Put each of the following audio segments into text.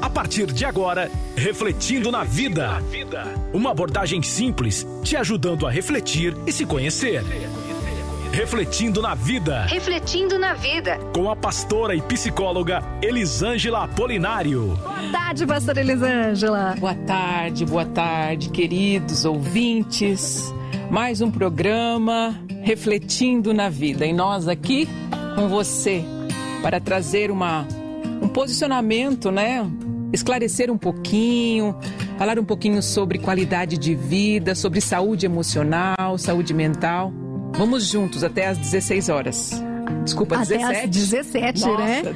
A partir de agora, Refletindo na Vida. Uma abordagem simples, te ajudando a refletir e se conhecer. Refletindo na Vida. Refletindo na Vida. Com a pastora e psicóloga Elisângela Apolinário. Boa tarde, pastora Elisângela. Boa tarde, boa tarde, queridos ouvintes. Mais um programa Refletindo na Vida. E nós aqui com você para trazer uma, um posicionamento, né? Esclarecer um pouquinho, falar um pouquinho sobre qualidade de vida, sobre saúde emocional, saúde mental. Vamos juntos até às 16 horas. Desculpa, Até 17. às 17, Nossa, né? 16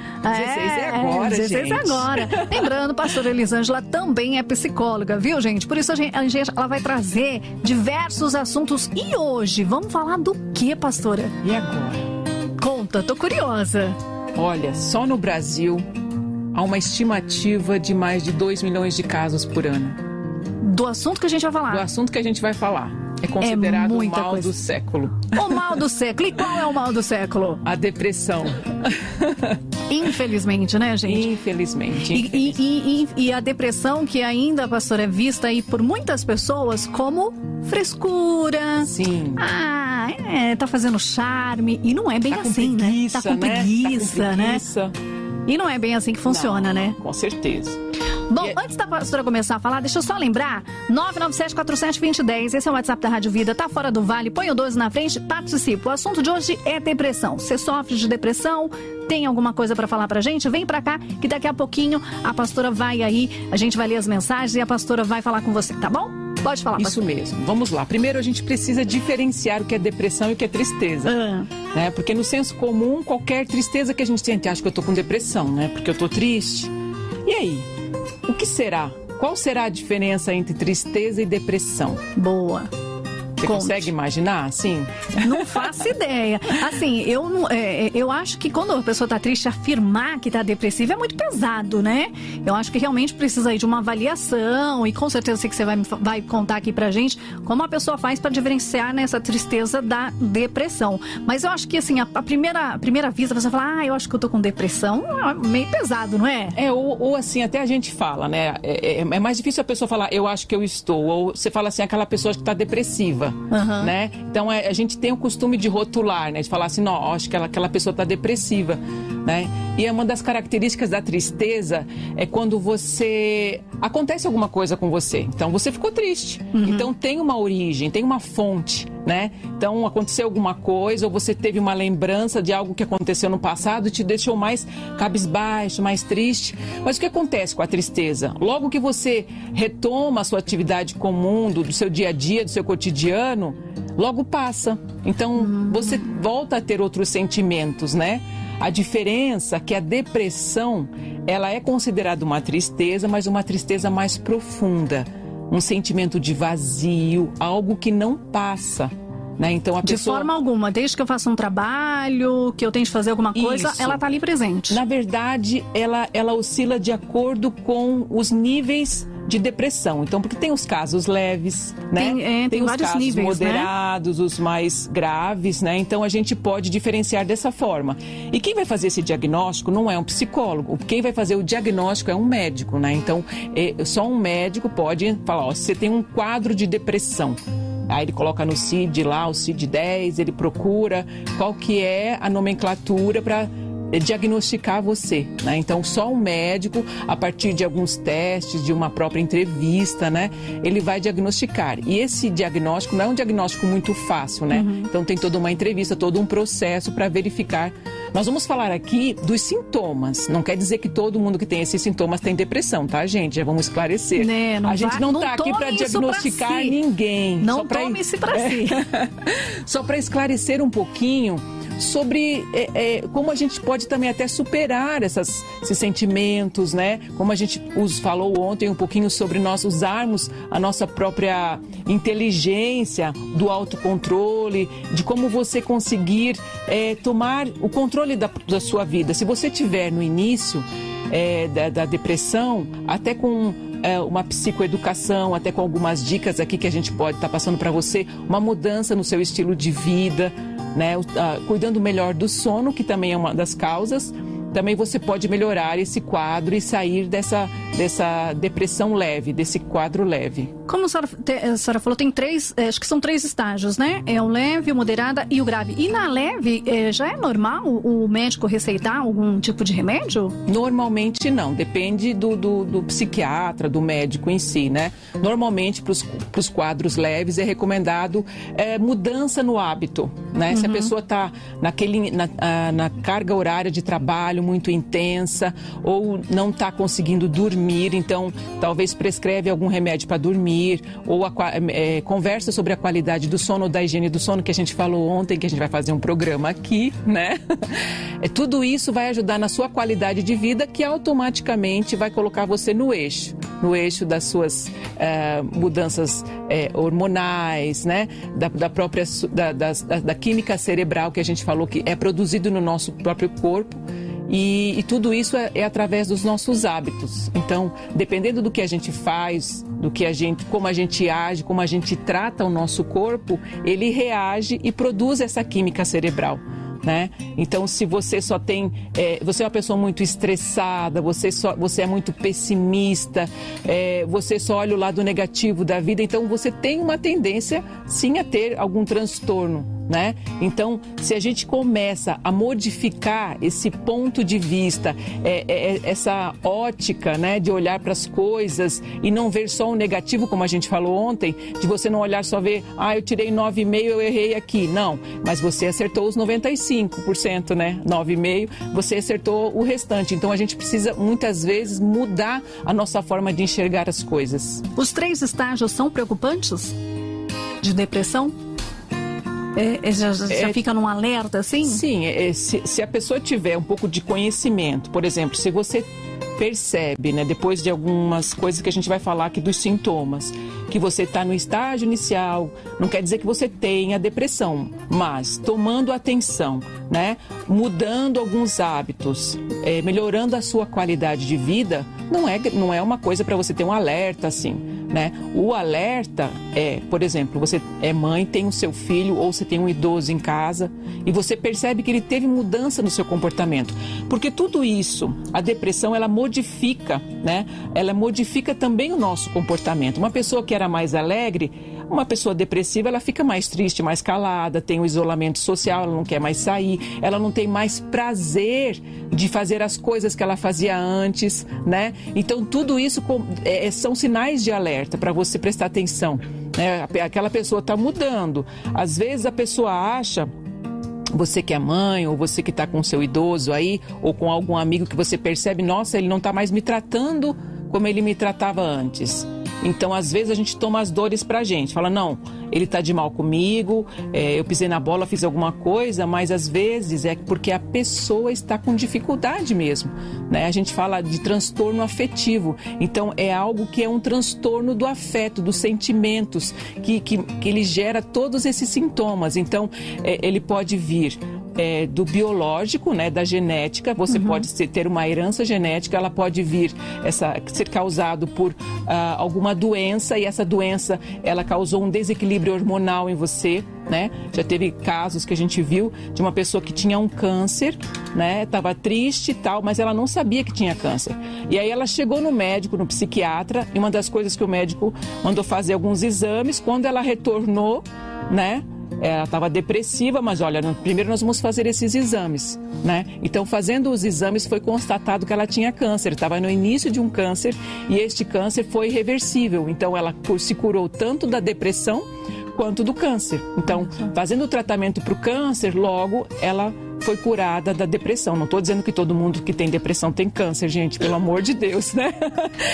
é agora, 16 gente. é agora. Lembrando, pastora Elisângela também é psicóloga, viu, gente? Por isso a gente, a gente- ela vai trazer diversos assuntos. E hoje, vamos falar do que, pastora? E agora? Conta, tô curiosa. Olha, só no Brasil há uma estimativa de mais de 2 milhões de casos por ano. Do assunto que a gente vai Do falar. assunto que a gente vai falar. É considerado o muita mal coisa. do século. O mal do século. E qual é o mal do século? A depressão. Infelizmente, né, gente? Infelizmente. E, e- e- e- e a depressão que ainda, pastor, é vista aí por muitas pessoas como frescura. Sim. Ah, é, tá fazendo charme. E não é bem Tá assim, preguiça, né? Tá com né? preguiça, Tá com né? E não é bem assim que funciona, Não, né? Com certeza. Bom, E é- antes da pastora começar a falar, deixa eu só lembrar: 997-47-2010, esse é o WhatsApp da Rádio Vida, tá fora do vale, põe o 12 na frente, participa. O assunto de hoje é depressão. Você sofre de depressão? Tem alguma coisa pra falar pra gente? Vem pra cá, que daqui a pouquinho a pastora vai aí, a gente vai ler as mensagens e a pastora vai falar com você, tá bom? Pode falar, Isso mesmo. Vamos lá. Primeiro a gente precisa diferenciar o que é depressão e o que é tristeza. Ah, né? Porque no senso comum, qualquer tristeza que a gente sente, acha que eu tô com depressão, né? Porque eu tô triste. E aí? O que será? Qual será a diferença entre tristeza e depressão? boa. Você Conte. consegue imaginar? Sim. Não faço ideia. Assim, eu, não- é, é, eu acho que quando a pessoa tá triste, afirmar que tá depressiva é muito pesado, né? Eu acho que realmente precisa aí de uma avaliação e com certeza sei que você vai, vai contar aqui pra gente como a pessoa faz pra diferenciar nessa tristeza da depressão. Mas eu acho que assim, a, a primeira, a primeira vista, você fala, ah, eu acho que eu tô com depressão, é meio pesado, não é? É, ou, ou assim, até a gente fala, né? É, é- é mais difícil a pessoa falar, eu acho que eu estou. Ou você fala assim, aquela pessoa que está depressiva, Aham. né? Então é, a gente tem o costume de rotular, né? De falar assim, não, acho que ela- aquela pessoa está depressiva, né? E é uma das características da tristeza é quando você acontece alguma coisa com você. Então você ficou triste. Então tem uma origem, tem uma fonte, né? Então aconteceu alguma coisa ou você teve uma lembrança de algo que aconteceu no passado e te deixou mais cabisbaixo, mais triste. Mas o que acontece com a tristeza? Logo que você retoma a sua atividade comum, do, seu dia a dia, do seu cotidiano, logo passa. Então você volta a ter outros sentimentos, né? A diferença é que a depressão, ela é considerada uma tristeza, mas uma tristeza mais profunda, um sentimento de vazio, algo que não passa, né? Então a De pessoa forma alguma, desde que eu faça um trabalho, que eu tenho que fazer alguma coisa, Isso. ela tá ali presente. Na verdade, ela, ela oscila de acordo com os níveis de depressão. Então, porque tem os casos leves, né? Tem- é, tem os vários casos níveis, né? moderados, os mais graves, né? Então, a gente pode diferenciar dessa forma. E quem vai fazer esse diagnóstico não é um psicólogo. Quem vai fazer o diagnóstico é um médico, né? Então, é, só um médico pode falar, ó, você tem um quadro de depressão. Aí ele coloca no CID lá, o CID-10, ele procura qual que é a nomenclatura para diagnosticar você, né? Então só um médico, a partir de alguns testes, de uma própria entrevista, né? Ele vai diagnosticar. E esse diagnóstico não é um diagnóstico muito fácil, né? Então tem toda uma entrevista, todo um processo para verificar. Nós vamos falar aqui dos sintomas. Não quer dizer que todo mundo que tem esses sintomas tem depressão, tá, gente? Já vamos esclarecer. Né, a gente vai- não não está aqui para isso pra diagnosticar si. ninguém. Não Só pra- tome isso pra si. só para esclarecer um pouquinho sobre é, é, como a gente pode também até superar essas- esses sentimentos, né? Como a gente os falou ontem um pouquinho sobre nós usarmos a nossa própria inteligência do autocontrole, de como você conseguir é, tomar o controle da, da sua vida. Se você tiver no início é, da, da depressão, até com é, uma psicoeducação, até com algumas dicas aqui que a gente pode estar passando para você, uma mudança no seu estilo de vida, né? Ah, cuidando melhor do sono, que também é uma das causas. Também você pode melhorar esse quadro e sair dessa dessa depressão leve, desse quadro leve. Como a senhora, a senhora falou, tem três, é, acho que são três estágios, né? É o leve, o moderada e o grave. E na leve, é, já é normal o médico receitar algum tipo de remédio? Normalmente não, depende do, do, do psiquiatra, do médico em si, né? Normalmente, para os quadros leves, é recomendado é, mudança no hábito, né? Uhum. Se a uhum. pessoa está naquele, na, na carga horária de trabalho muito intensa ou não está conseguindo dormir, então talvez prescreve algum remédio para dormir ou a, é, conversa sobre a qualidade do sono, da higiene do sono que a gente falou ontem, que a gente vai fazer um programa aqui, né? É, tudo isso vai ajudar na sua qualidade de vida que automaticamente vai colocar você no eixo, no eixo das suas é, mudanças é, hormonais, né? Da, da própria da, da, da química cerebral que a gente falou que é produzido no nosso próprio corpo. E, e, tudo isso é, é, através dos nossos hábitos. Então, dependendo do que a gente faz, do que a gente, como a gente age, como a gente trata o nosso corpo, ele reage e produz essa química cerebral né? Então, se você só tem, é, você é uma pessoa muito estressada, você só, você é muito pessimista, é, você só olha o lado negativo da vida, então você tem uma tendência, sim, a ter algum transtorno né? Então, se a gente começa a modificar esse ponto de vista, é, é, é essa ótica, né, de olhar para as coisas e não ver só o negativo, como a gente falou ontem, de você não olhar só ver, ah, eu tirei 9,5, eu errei aqui. Não, mas você acertou os 95%, né? 9,5, você acertou o restante. Então, a gente precisa muitas vezes mudar a nossa forma de enxergar as coisas. Os três estágios são preocupantes de depressão? É, é, já, já é, fica num alerta assim? Sim, é, se, se a pessoa tiver um pouco de conhecimento, por exemplo, se você percebe, né, depois de algumas coisas que a gente vai falar aqui dos sintomas, que você está no estágio inicial, não quer dizer que você tenha depressão, mas tomando atenção, né, mudando alguns hábitos, é, melhorando a sua qualidade de vida, não é, não é uma coisa para você ter um alerta assim. Né? O alerta é, por exemplo, você é mãe, tem o seu filho ou você tem um idoso em casa e você percebe que ele teve mudança no seu comportamento. Porque tudo isso, a depressão, ela modifica, né? Ela modifica também o nosso comportamento. Uma pessoa que era mais alegre, uma pessoa depressiva, ela fica mais triste, mais calada, tem o isolamento social, ela não quer mais sair, ela não tem mais prazer de fazer as coisas que ela fazia antes, né? Então, tudo isso é, são sinais de alerta para você prestar atenção. Né? Aquela pessoa está mudando. Às vezes a pessoa acha você que é mãe, ou você que está com seu idoso aí, ou com algum amigo que você percebe, nossa, ele não está mais me tratando como ele me tratava antes. Então, às vezes, a gente toma as dores pra gente. Fala, não, ele tá de mal comigo, é, eu pisei na bola, fiz alguma coisa, mas às vezes é porque a pessoa está com dificuldade mesmo. Né? A gente fala de transtorno afetivo. Então, é algo que é um transtorno do afeto, dos sentimentos, que, que, que ele gera todos esses sintomas. Então, é, ele pode vir é, do biológico, né, da genética. Você uhum. pode ter uma herança genética, ela pode vir essa ser causado por ah, alguma doença e essa doença ela causou um desequilíbrio hormonal em você, né? Já teve casos que a gente viu de uma pessoa que tinha um câncer, né? Estava triste e tal, mas ela não sabia que tinha câncer. E aí ela chegou no médico, no psiquiatra, e uma das coisas que o médico mandou fazer alguns exames, quando ela retornou, né? Ela estava depressiva, mas olha, primeiro nós vamos fazer esses exames, né? Então, fazendo os exames, foi constatado que ela tinha câncer, estava no início de um câncer e este câncer foi reversível. Então, ela se curou tanto da depressão quanto do câncer. Então, fazendo o tratamento para o câncer, logo ela foi curada da depressão. Não estou dizendo que todo mundo que tem depressão tem câncer, gente, pelo amor de Deus, né?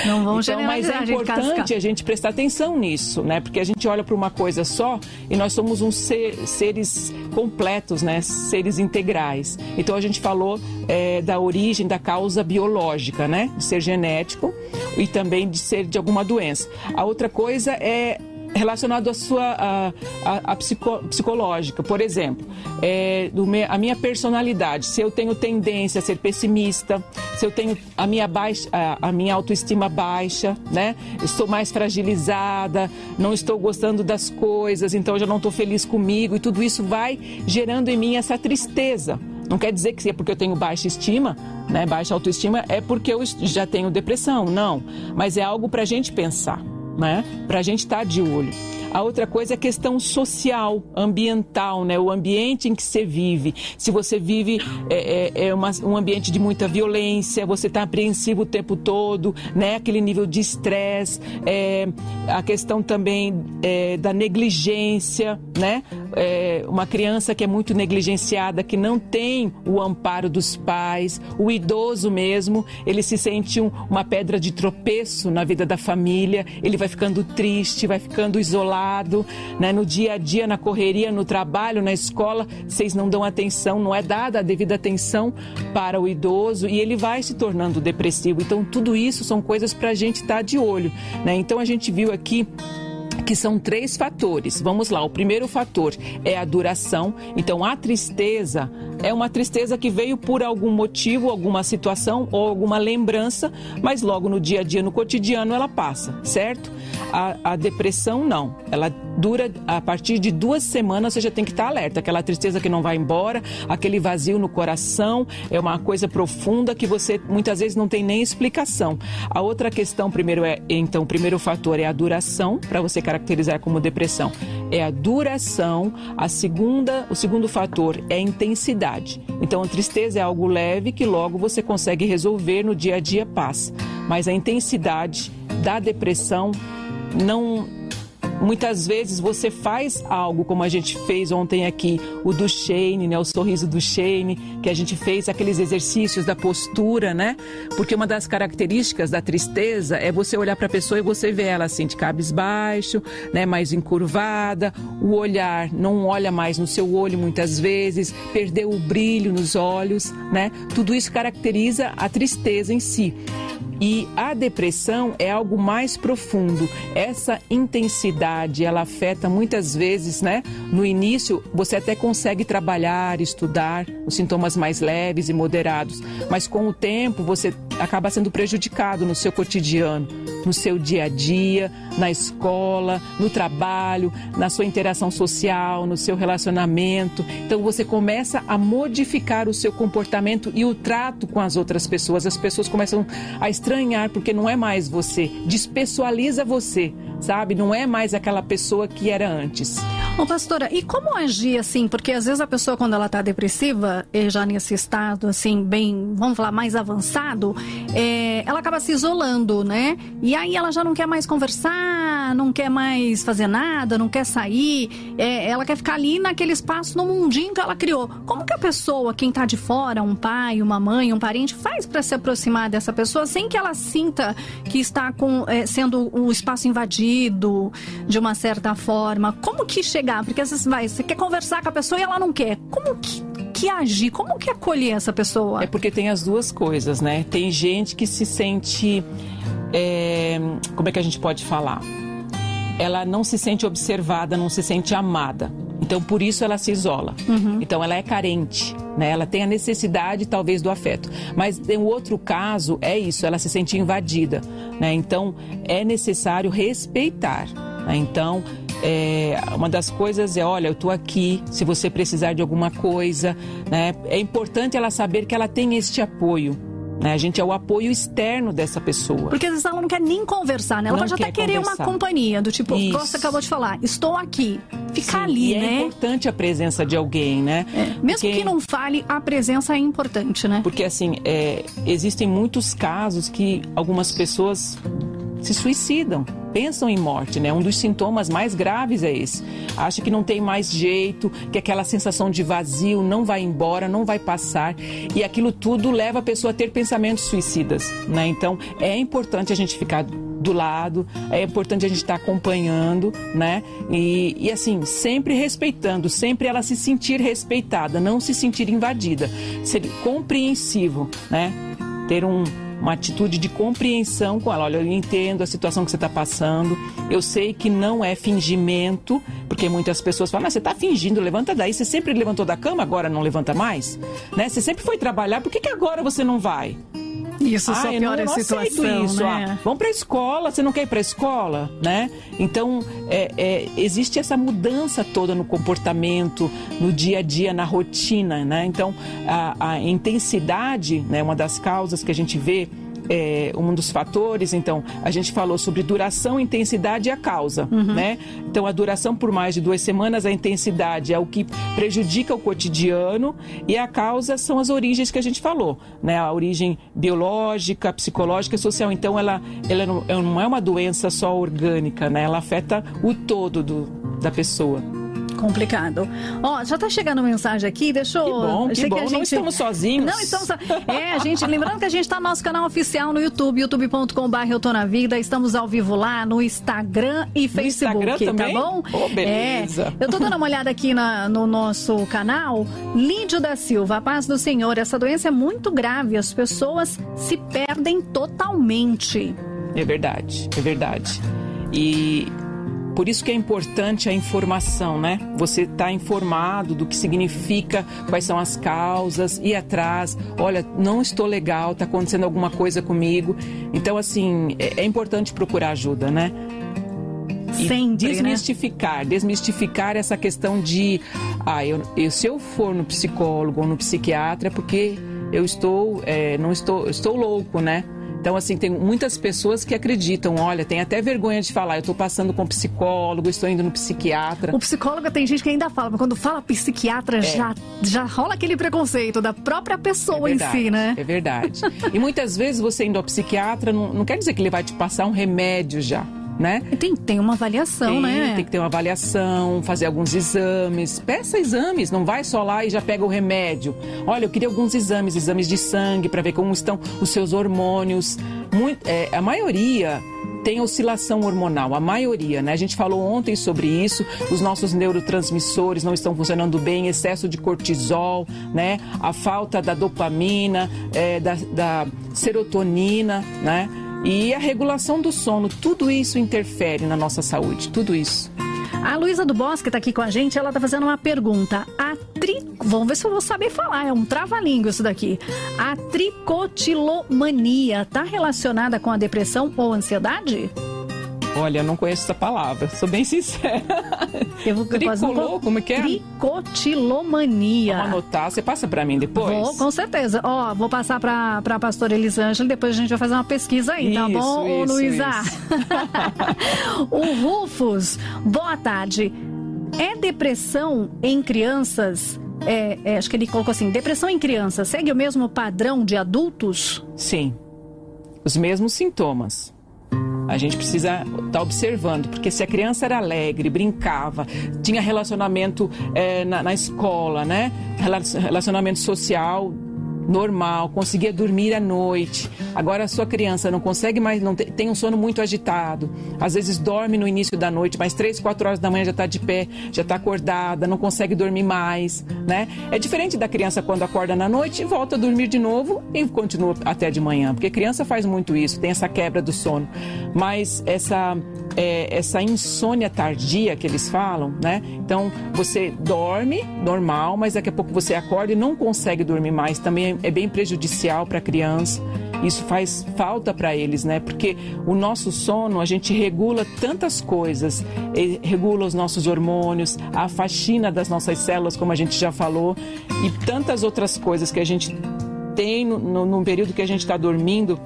Não vamos então, Mas é importante a gente prestar atenção nisso, né? Porque a gente olha para uma coisa só e nós somos uns ser, seres completos, né? Seres integrais. Então a gente falou é, da origem da causa biológica, né? De ser genético e também de ser de alguma doença. A outra coisa é relacionado à sua a, a, a psico, psicológica. Por exemplo, é, do me, a minha personalidade. Se eu tenho tendência a ser pessimista, se eu tenho a minha, baixa, a, a minha autoestima baixa, né? Estou mais fragilizada, não estou gostando das coisas, então eu já não estou feliz comigo e tudo isso vai gerando em mim essa tristeza Não quer dizer que é porque eu tenho baixa estima, né, baixa autoestima, é porque eu já tenho depressão. Não. Mas é algo para a gente pensar, né? Para a gente estar tá de olho. A outra coisa é a questão social, ambiental, né? O ambiente em que você vive. Se você vive é, é, é uma, um ambiente de muita violência, você está apreensivo o tempo todo, né? Aquele nível de estresse, é, a questão também é, da negligência, né? É, uma criança que é muito negligenciada, que não tem o amparo dos pais, o idoso mesmo, ele se sente um, uma pedra de tropeço na vida da família, ele vai ficando triste, vai ficando isolado né? No dia a dia, na correria, no trabalho, na escola, vocês não dão atenção, não é dada a devida atenção para o idoso e ele vai se tornando depressivo. Então, tudo isso são coisas para a gente estar tá de olho, né? Então, a gente viu aqui que são três fatores. Vamos lá, o primeiro fator é a duração. Então, a tristeza é uma tristeza que veio por algum motivo, alguma situação ou alguma lembrança, mas logo no dia a dia, no cotidiano, ela passa, certo? A, a depressão não. Ela dura a partir de duas semanas, você já tem que estar alerta. Aquela tristeza que não vai embora, aquele vazio no coração, é uma coisa profunda que você muitas vezes não tem nem explicação. A outra questão, primeiro é, então, o primeiro fator é a duração, para você caracterizar como depressão. É a duração. A segunda, o segundo fator é a intensidade. Então, a tristeza é algo leve que logo você consegue resolver no dia a dia passa. Mas a intensidade da depressão não Muitas vezes você faz algo como a gente fez ontem aqui, o do Shane, né? O sorriso do Shane, que a gente fez aqueles exercícios da postura, né? Porque uma das características da tristeza é você olhar para a pessoa e você ver ela assim de cabisbaixo, né? Mais encurvada, o olhar não olha mais no seu olho muitas vezes, perdeu o brilho nos olhos, né? Tudo isso caracteriza a tristeza em si. E a depressão é algo mais profundo. Essa intensidade, ela afeta muitas vezes, né? No início, você até consegue trabalhar, estudar os sintomas mais leves e moderados, mas com o tempo você acaba sendo prejudicado no seu cotidiano, no seu dia a dia, na escola, no trabalho, na sua interação social, no seu relacionamento. Então você começa a modificar o seu comportamento e o trato com as outras pessoas. As pessoas começam a estranhar porque não é mais você, despessoaliza você, sabe? Não é mais aquela pessoa que era antes. Ô, pastora, e como agir assim? Porque às vezes a pessoa, quando ela está depressiva, já nesse estado, assim, bem, vamos falar, mais avançado, é, ela acaba se isolando, né? E aí ela já não quer mais conversar, não quer mais fazer nada, não quer sair, é, ela quer ficar ali naquele espaço, no mundinho que ela criou. Como que a pessoa, quem está de fora, um pai, uma mãe, um parente, faz para se aproximar dessa pessoa sem que ela sinta que está com, é, sendo o espaço invadido de uma certa forma? Como que chega porque às vezes vai, você quer conversar com a pessoa e ela não quer. Como que, que agir? Como que acolher essa pessoa? É porque tem as duas coisas, né? Tem gente que se sente. É, como é que a gente pode falar? Ela não se sente observada, não se sente amada. Então, por isso ela se isola. Uhum. Então, ela é carente, né? Ela tem a necessidade, talvez, do afeto. Mas um outro caso, é isso, ela se sente invadida, né? Então, é necessário respeitar. Né? Então, é, uma das coisas é, olha, eu estou aqui, se você precisar de alguma coisa, né? É importante ela saber que ela tem este apoio. Né? A gente é o apoio externo dessa pessoa. Porque às vezes ela não quer nem conversar, né? Ela não pode até querer conversar. uma companhia, do tipo, Isso. você acabou de falar, estou aqui. Ficar Sim, ali, é né? É importante a presença de alguém, né? É. Mesmo Porque... que não fale, a presença é importante, né? Porque assim, é, existem muitos casos que algumas pessoas se suicidam, pensam em morte, né? Um dos sintomas mais graves é esse. Acha que não tem mais jeito, que aquela sensação de vazio não vai embora, não vai passar, e aquilo tudo leva a pessoa a ter pensamentos suicidas, né? Então, é importante a gente ficar do lado, é importante a gente estar acompanhando, né? E, e assim, sempre respeitando, sempre ela se sentir respeitada, não se sentir invadida, ser compreensivo, né? Ter um, uma atitude de compreensão com ela. Olha, eu entendo a situação que você está passando, eu sei que não é fingimento, porque muitas pessoas falam, mas você está fingindo, levanta daí, você sempre levantou da cama, agora não levanta mais? Né? Você sempre foi trabalhar, por que, que agora você não vai? Isso só piora não, a situação, isso. né? Ah, vamos para a escola, você não quer ir para a escola, né? Então, é, é, existe essa mudança toda no comportamento, no dia a dia, na rotina, né? Então, a, a intensidade, né, uma das causas que a gente vê é, um dos fatores, então, a gente falou sobre duração, intensidade e a causa, uhum. né? Então, a duração por mais de duas semanas, a intensidade é o que prejudica o cotidiano e a causa são as origens que a gente falou, né? A origem biológica, psicológica e social. Então, ela, ela não é uma doença só orgânica, né? Ela afeta o todo do, da pessoa complicado. Ó, já tá chegando mensagem aqui, deixa eu... Que bom, que bom. Que gente... Não estamos sozinhos. Não estamos É, a gente, lembrando que a gente tá no nosso canal oficial no YouTube, youtube.com.br Eu Tô Na Vida, estamos ao vivo lá no Instagram e Facebook, no Instagram tá bom? Oh, beleza. É, eu tô dando uma olhada aqui na, no nosso canal, Lídio da Silva, a paz do Senhor, essa doença é muito grave, as pessoas se perdem totalmente. É verdade, é verdade. E por isso que é importante a informação, né? Você está informado do que significa, quais são as causas, ir atrás. Olha, não estou legal, está acontecendo alguma coisa comigo. Então, assim, é, é importante procurar ajuda, né? E Sempre, né? desmistificar, né? desmistificar essa questão de, ah, eu, eu, se eu for no psicólogo ou no psiquiatra é porque eu estou, é, não estou, estou louco, né? Então, assim, tem muitas pessoas que acreditam, olha, tem até vergonha de falar, eu estou passando com psicólogo, estou indo no psiquiatra. O psicólogo tem gente que ainda fala, mas quando fala psiquiatra, é. já, já rola aquele preconceito da própria pessoa é verdade, em si, né? É verdade. e muitas vezes você indo ao psiquiatra, não, não quer dizer que ele vai te passar um remédio já né? Tem, tem uma avaliação, tem, né? Tem que ter uma avaliação, fazer alguns exames. Peça exames, não vai só lá e já pega o remédio. Olha, eu queria alguns exames, exames de sangue para ver como estão os seus hormônios. Muito, é, a maioria tem oscilação hormonal, a maioria, né? A gente falou ontem sobre isso, os nossos neurotransmissores não estão funcionando bem, excesso de cortisol, né? A falta da dopamina, é, da, da serotonina, né? E a regulação do sono, tudo isso interfere na nossa saúde, tudo isso. A Luísa do Bosque está aqui com a gente, ela está fazendo uma pergunta. A tri... Vamos ver se eu vou saber falar, é um trava-língua isso daqui. A tricotilomania está relacionada com a depressão ou ansiedade? Olha, eu não conheço essa palavra, sou bem sincera. Eu vou Tricolor, como é que é? Tricotilomania. Vamos anotar, você passa para mim depois? Vou, com certeza. Ó, vou passar para a pastora Elisângela, depois a gente vai fazer uma pesquisa aí, tá isso, tá bom, isso, Luísa? o Rufus, boa tarde. É depressão em crianças é, é, acho que ele colocou assim: depressão em crianças segue o mesmo padrão de adultos? Sim, os mesmos sintomas. A gente precisa estar tá observando, porque se a criança era alegre, brincava, tinha relacionamento é, na, na escola, né? Relacionamento social, normal, conseguia dormir à noite. Agora a sua criança não consegue mais, não tem, um sono muito agitado. Às vezes dorme no início da noite, mas três, quatro horas da manhã já está de pé, já está acordada, não consegue dormir mais, né? É diferente da criança quando acorda na noite e volta a dormir de novo e continua até de manhã, porque criança faz muito isso, tem essa quebra do sono. Mas essa é, essa insônia tardia que eles falam, né? Então você dorme normal, mas daqui a pouco você acorda e não consegue dormir mais. Também é, é bem prejudicial para a criança. Isso faz falta para eles, né? Porque o nosso sono, a gente regula tantas coisas, regula os nossos hormônios, a faxina das nossas células, como a gente já falou, e tantas outras coisas que a gente tem no, no, no período que a gente está dormindo.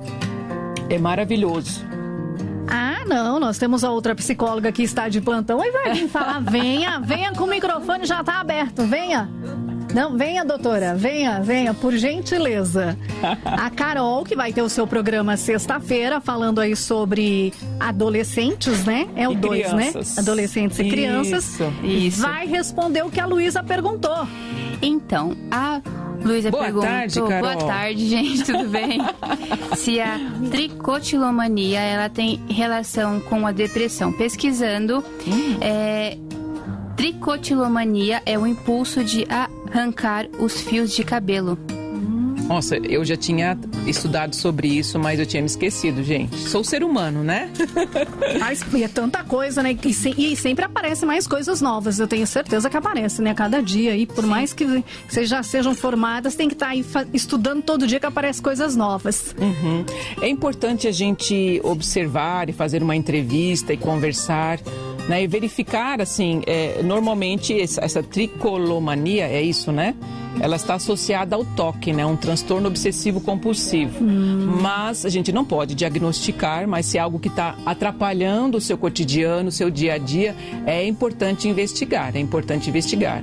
É maravilhoso. Ah, não, nós temos a outra psicóloga que está de plantão e vai vir falar: venha, venha com o microfone já está aberto, venha. Não, venha, doutora, venha, venha, por gentileza. A Carol, que vai ter o seu programa sexta-feira, falando aí sobre adolescentes, né? É o 2, né? Adolescentes e isso, crianças. Isso. Vai responder o que a Luísa perguntou. Então, a Luísa Boa perguntou. Tarde, Carol. Boa tarde, gente, tudo bem? Se a tricotilomania ela tem relação com a depressão. Pesquisando, hum. é, tricotilomania é o impulso de arrancar os fios de cabelo. Nossa, eu já tinha estudado sobre isso, mas eu tinha me esquecido, gente. Sou ser humano, né? Mas é tanta coisa, né? E, se, e, sempre aparecem mais coisas novas. Eu tenho certeza que aparece, né? Cada dia. E por Sim. mais que vocês já sejam formadas, tem que estar tá aí estudando todo dia que aparecem coisas novas. Uhum. É importante a gente observar e fazer uma entrevista e conversar. Né, e verificar, assim, é, normalmente essa tricolomania, é isso, né? Ela está associada ao toque, né? Um transtorno obsessivo compulsivo. Hum. Mas a gente não pode diagnosticar, mas se é algo que está atrapalhando o seu cotidiano, o seu dia a dia, é importante investigar. É importante investigar.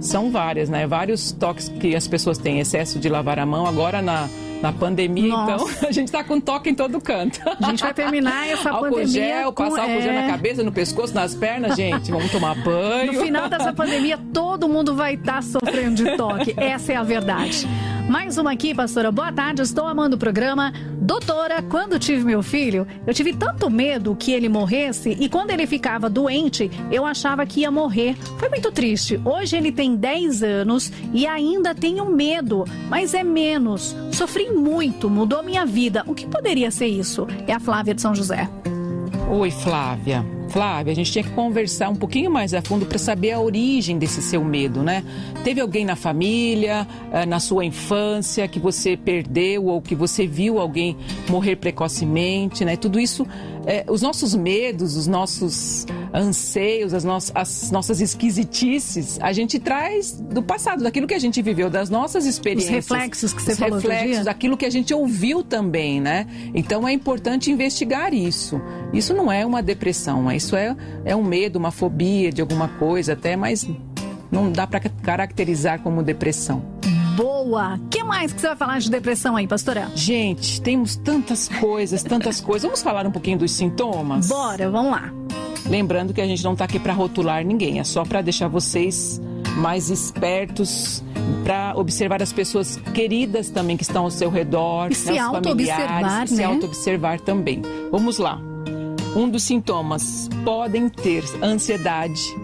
São várias, né? Vários toques que as pessoas têm, excesso de lavar a mão. Agora na na pandemia, Nossa. então, a gente está com toque em todo canto. A gente vai terminar essa álcool pandemia. Gel, com, passar álcool é... gel na cabeça, no pescoço, nas pernas, gente. Vamos tomar banho. No final dessa pandemia, todo mundo vai estar tá sofrendo de toque. Essa é a verdade. Mais uma aqui, pastora. Boa tarde, estou amando o programa. Doutora, quando tive meu filho, eu tive tanto medo que ele morresse e quando ele ficava doente, eu achava que ia morrer. Foi muito triste. Hoje ele tem 10 anos e ainda tenho medo, mas é menos. Sofri muito, mudou minha vida. O que poderia ser isso? É a Flávia de São José. Oi, Flávia. Flávia, a gente tinha que conversar um pouquinho mais a fundo para saber a origem desse seu medo, né? Teve alguém na família, eh, na sua infância, que você perdeu ou que você viu alguém morrer precocemente, né? Tudo isso, é, os nossos medos, os nossos anseios, as, no as nossas esquisitices, a gente traz do passado, daquilo que a gente viveu, das nossas experiências. Os reflexos que você os falou reflexos, daquilo que a gente ouviu também, né? Então é importante investigar isso. Isso não é uma depressão, isso é, é um medo, uma fobia de alguma coisa até, mas não dá para caracterizar como depressão. Boa! O que mais que você vai falar de depressão aí, pastora? Gente, temos tantas coisas, tantas coisas. Vamos falar um pouquinho dos sintomas? Bora, vamos lá. Lembrando que a gente não está aqui para rotular ninguém, é só para deixar vocês mais espertos para observar as pessoas queridas também que estão ao seu redor, e se auto-observar, né? Se auto-observar também. Vamos lá. Um dos sintomas podem ter ansiedade,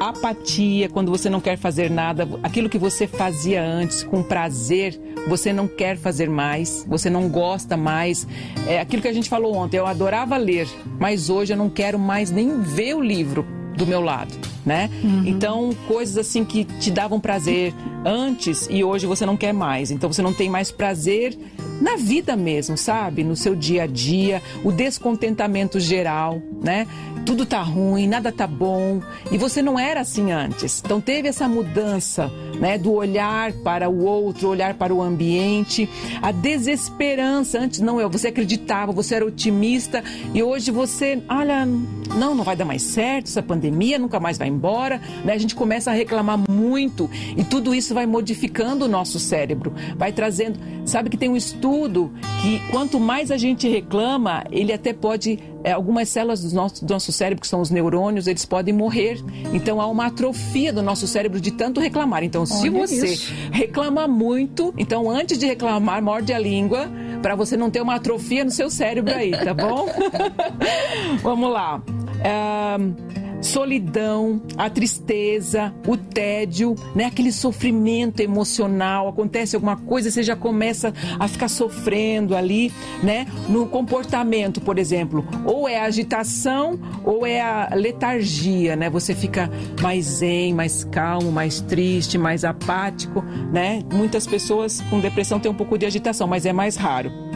apatia, quando você não quer fazer nada, aquilo que você fazia antes com prazer, você não quer fazer mais, você não gosta mais. É aquilo que a gente falou ontem, eu adorava ler, mas hoje eu não quero mais nem ver o livro do meu lado, né? Uhum. Então, coisas assim que te davam prazer antes e hoje você não quer mais. Então, você não tem mais prazer na vida mesmo, sabe? No seu dia a dia, o descontentamento geral, né? Tudo tá ruim, nada tá bom, e você não era assim antes. Então teve essa mudança, né, do olhar para o outro, olhar para o ambiente, a desesperança. Antes não, você acreditava, você era otimista e hoje você, olha, não, não vai dar mais certo essa pandemia, nunca mais vai embora, né? A gente começa a reclamar muito e tudo isso vai modificando o nosso cérebro, vai trazendo, sabe que tem um estudo que quanto mais a gente reclama, ele até pode é, algumas células do nosso, do nosso cérebro, que são os neurônios, eles podem morrer. Então há uma atrofia do nosso cérebro de tanto reclamar. Então, se Olha você isso. reclama muito, então antes de reclamar, morde a língua para você não ter uma atrofia no seu cérebro aí, tá bom? Vamos lá. Um, solidão, a tristeza, o tédio, né? Aquele sofrimento emocional, acontece alguma coisa, você já começa a ficar sofrendo ali, né? No comportamento, por exemplo, ou é a agitação ou é a letargia, né? Você fica mais zen, mais calmo, mais triste, mais apático, né? Muitas pessoas com depressão têm um pouco de agitação, mas é mais raro.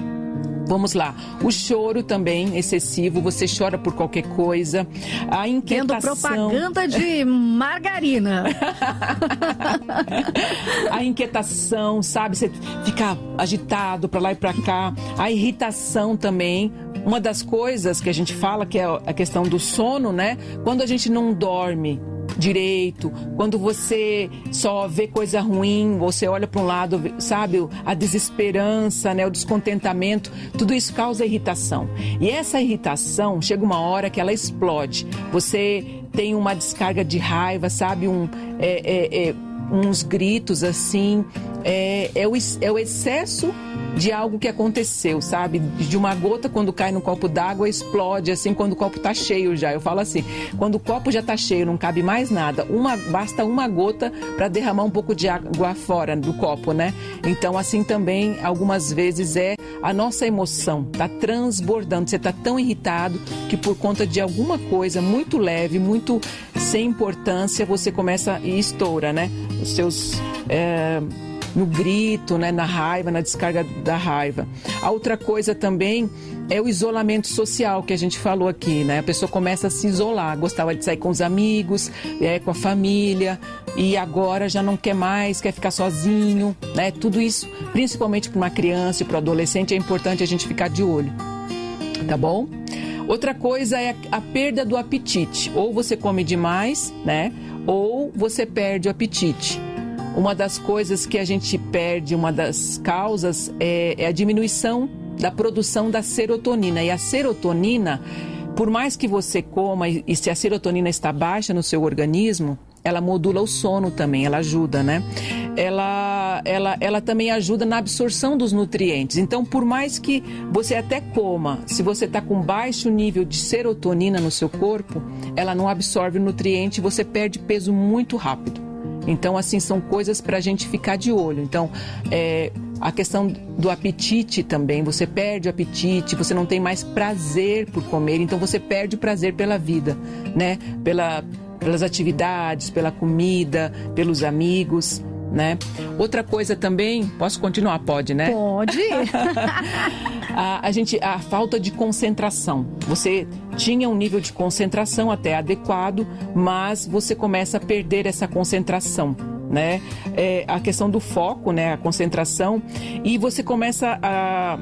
Vamos lá. O choro também excessivo, você chora por qualquer coisa. A inquietação. Tendo propaganda de margarina. a inquietação, sabe? Você fica agitado para lá e para cá. A irritação também. Uma das coisas que a gente fala que é a questão do sono, né? Quando a gente não dorme, direito, quando você só vê coisa ruim, você olha para um lado, sabe, a desesperança, né, o descontentamento, tudo isso causa irritação. E essa irritação chega uma hora que ela explode. Você tem uma descarga de raiva, sabe, um é, é, é, uns gritos assim, é, é, o, é o excesso de algo que aconteceu, sabe? De uma gota quando cai no copo d'água explode assim quando o copo tá cheio já. Eu falo assim, quando o copo já tá cheio, não cabe mais nada, uma basta uma gota para derramar um pouco de água fora do copo, né? Então assim também algumas vezes é a nossa emoção tá transbordando, você tá tão irritado que por conta de alguma coisa muito leve, muito sem importância, você começa e estoura, né? Os seus é no grito, né, na raiva, na descarga da raiva. A outra coisa também é o isolamento social que a gente falou aqui, né? A pessoa começa a se isolar, gostava de sair com os amigos, é, com a família, e agora já não quer mais, quer ficar sozinho, né? Tudo isso, principalmente para uma criança e para o adolescente, é importante a gente ficar de olho, tá bom? Outra coisa é a perda do apetite. Ou você come demais, né? Ou você perde o apetite. Uma das coisas que a gente perde, uma das causas, é, é a diminuição da produção da serotonina. E a serotonina, por mais que você coma e se a serotonina está baixa no seu organismo, ela modula o sono também, ela ajuda, né? Ela, ela, ela também ajuda na absorção dos nutrientes. Então, por mais que você até coma, se você está com baixo nível de serotonina no seu corpo, ela não absorve o nutriente e você perde peso muito rápido. Então, assim, são coisas para a gente ficar de olho. Então, é, a questão do apetite também, você perde o apetite, você não tem mais prazer por comer, então você perde o prazer pela vida, né? Pela, pelas atividades, pela comida, pelos amigos né? Outra coisa também, posso continuar? Pode, né? Pode. a, a gente, a falta de concentração. Você tinha um nível de concentração até adequado, mas você começa a perder essa concentração. Né? É, a questão do foco, né? A concentração e você começa a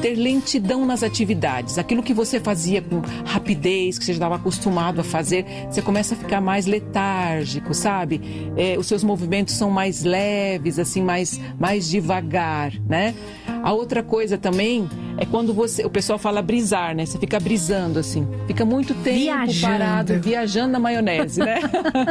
ter lentidão nas atividades. Aquilo que você fazia com rapidez, que você já estava acostumado a fazer, você começa a ficar mais letárgico, sabe? É, os seus movimentos são mais leves, assim, mais, mais devagar, né? A outra coisa também é quando você, o pessoal fala brisar, né? Você fica brisando assim, fica muito tempo viajando. parado, viajando na maionese, né?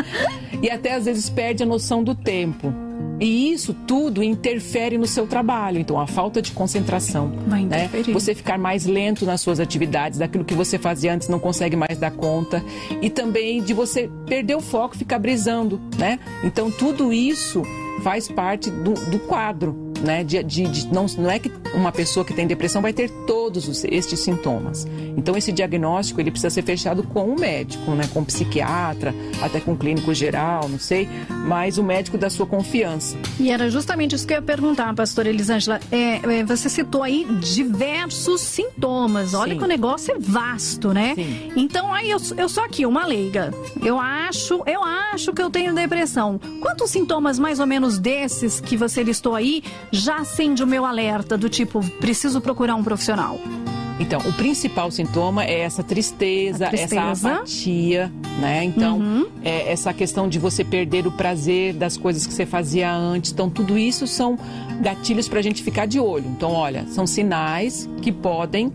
e até às vezes perde a noção do tempo. E isso tudo interfere no seu trabalho. Então, a falta de concentração. Vai né? Você ficar mais lento nas suas atividades, daquilo que você fazia antes não consegue mais dar conta. E também de você perder o foco, ficar brisando, né? Então, tudo isso faz parte do, do quadro né? De, de, de, não, não é que uma pessoa que tem depressão vai ter todos os, estes sintomas. Então, esse diagnóstico ele precisa ser fechado com um médico, né? Com um psiquiatra, até com um clínico geral, não sei, mas o médico da sua confiança. E era justamente isso que eu ia perguntar, pastora Elisângela. É, é, você citou aí diversos sintomas. Olha Sim. que o negócio é vasto, né? Sim. Então, aí eu, eu sou aqui, uma leiga. Eu acho, eu acho que eu tenho depressão. Quantos sintomas mais ou menos desses que você listou aí já acende o meu alerta do tipo, preciso procurar um profissional? Então, o principal sintoma é essa tristeza, tristeza. essa apatia, né? Então, uhum. é essa questão de você perder o prazer das coisas que você fazia antes. Então, tudo isso são gatilhos para a gente ficar de olho. Então, olha, são sinais que podem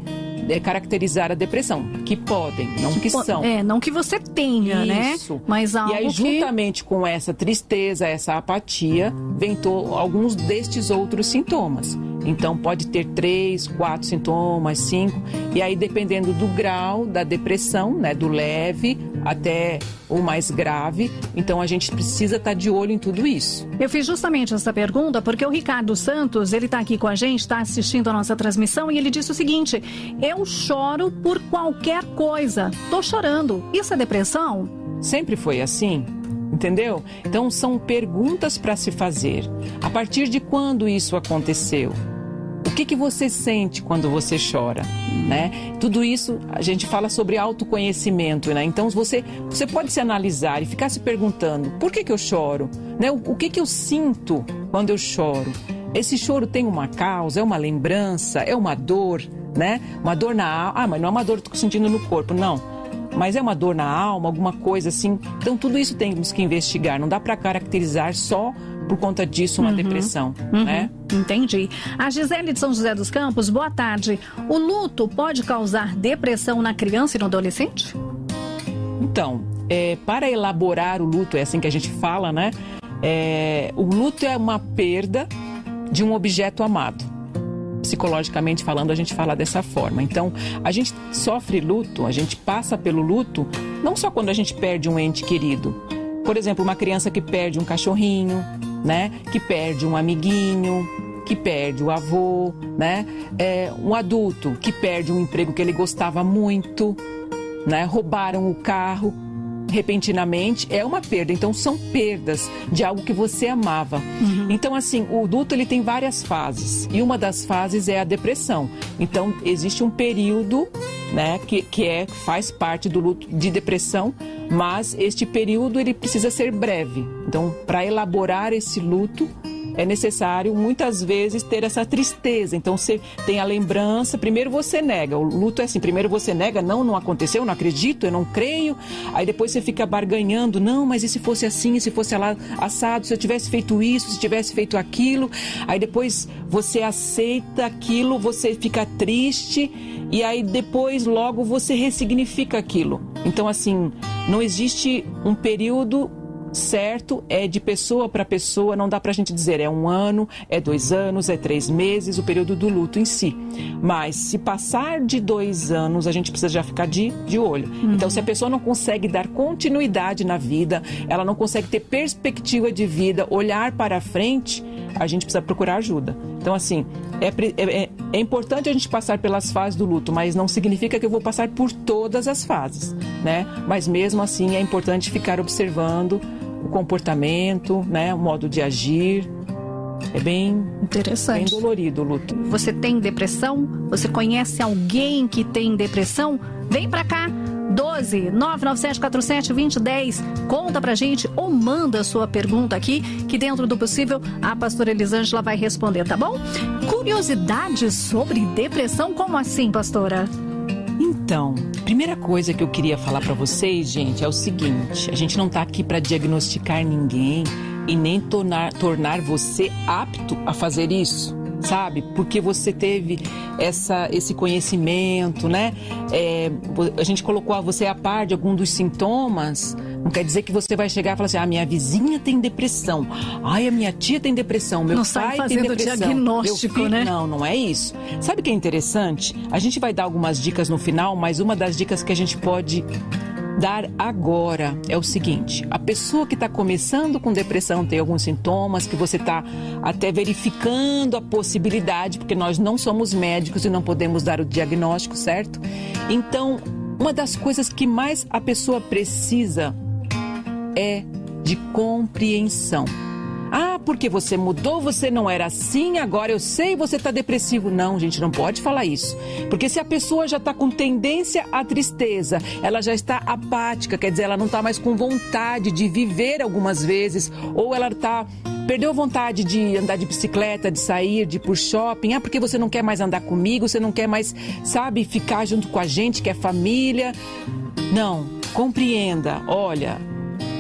é, caracterizar a depressão. Que podem, não que, que são. É, não que você tenha, né? Isso. né? Mas algo E aí, juntamente que... com essa tristeza, essa apatia, vem alguns destes outros sintomas. Então, pode ter três, quatro sintomas, cinco. E aí, dependendo do grau da depressão, né? Do leve até o mais grave. Então, a gente precisa estar tá de olho em tudo isso. Eu fiz justamente essa pergunta porque o Ricardo Santos, ele está aqui com a gente, está assistindo a nossa transmissão e ele disse o seguinte: Eu choro por qualquer coisa. Tô chorando. Isso é depressão? Sempre foi assim? Entendeu? Então são perguntas para se fazer. A partir de quando isso aconteceu? O que, que você sente quando você chora, né? Tudo isso a gente fala sobre autoconhecimento, né? Então você você pode se analisar e ficar se perguntando por que, que eu choro, né? O, o que que eu sinto quando eu choro? Esse choro tem uma causa, é uma lembrança, é uma dor, né? Uma dor na alma. Ah, mas não é uma dor que eu tô sentindo no corpo, não. Mas é uma dor na alma, alguma coisa assim. Então tudo isso temos que investigar. Não dá para caracterizar só por conta disso uma uhum. depressão, uhum. né? Entendi. A Gisele de São José dos Campos, boa tarde. O luto pode causar depressão na criança e no adolescente? Então, é, para elaborar o luto, é assim que a gente fala, né? É, o luto é uma perda de um objeto amado. psicologicamente falando, a gente fala dessa forma. Então, a gente sofre luto, a gente passa pelo luto, não só quando a gente perde um ente querido. Por exemplo, uma criança que perde um cachorrinho, né? Que perde um amiguinho, que perde o avô, né? É, um adulto que perde um emprego que ele gostava muito, né? Roubaram o carro repentinamente é uma perda. Então são perdas de algo que você amava. Uhum. Então assim, o luto ele tem várias fases e uma das fases é a depressão. Então existe um período, né, que, que é faz parte do luto de depressão, mas este período ele precisa ser breve. Então para elaborar esse luto é necessário muitas vezes ter essa tristeza. Então você tem a lembrança, primeiro você nega. O luto é assim, primeiro você nega, não, não aconteceu, não acredito, eu não creio. Aí depois você fica barganhando, não, mas e se fosse assim, e se fosse lá assado, se eu tivesse feito isso, se tivesse feito aquilo. Aí depois você aceita aquilo, você fica triste e aí depois logo você ressignifica aquilo. Então assim, não existe um período certo é de pessoa para pessoa, não dá para a gente dizer é um ano, é dois anos, é três meses, o período do luto em si. Mas se passar de dois anos, a gente precisa já ficar de, de olho. Uhum. Então, se a pessoa não consegue dar continuidade na vida, ela não consegue ter perspectiva de vida, olhar para frente, a gente precisa procurar ajuda. Então, assim, é, é, é, importante a gente passar pelas fases do luto, mas não significa que eu vou passar por todas as fases, né? Mas mesmo assim é importante ficar observando o comportamento, né, o modo de agir. É bem interessante, bem dolorido o luto. Você tem depressão? Você conhece alguém que tem depressão? Vem pra cá. 12 99747 2010. Conta pra gente ou manda a sua pergunta aqui, que dentro do possível a pastora Elisângela vai responder, tá bom? Curiosidades sobre depressão, como assim, pastora? Então, primeira coisa que eu queria falar para vocês, gente, é o seguinte: a gente não tá aqui para diagnosticar ninguém e nem tornar, tornar você apto a fazer isso sabe? Porque você teve essa, esse conhecimento, né? É, a gente colocou você a par de algum dos sintomas. Não quer dizer que você vai chegar e falar assim: ah, minha vizinha tem depressão. Ai, a minha tia tem depressão. Meu não pai tem depressão. diagnóstico, filho... né? Não, não é isso. Sabe o que é interessante? A gente vai dar algumas dicas no final, mas uma das dicas que a gente pode dar agora é o seguinte: a pessoa que está começando com depressão tem alguns sintomas que você está até verificando a possibilidade, porque nós não somos médicos e não podemos dar o diagnóstico, certo? Então, uma das coisas que mais a pessoa precisa é de compreensão. Ah, porque você mudou, você não era assim, agora eu sei, você está depressivo. Não, gente, não pode falar isso. Porque se a pessoa já está com tendência à tristeza, ela já está apática, quer dizer, ela não está mais com vontade de viver algumas vezes, ou ela está perdeu vontade de andar de bicicleta, de sair, de ir por shopping, ah, porque você não quer mais andar comigo, você não quer mais, sabe, ficar junto com a gente, que é família. Não, compreenda, olha,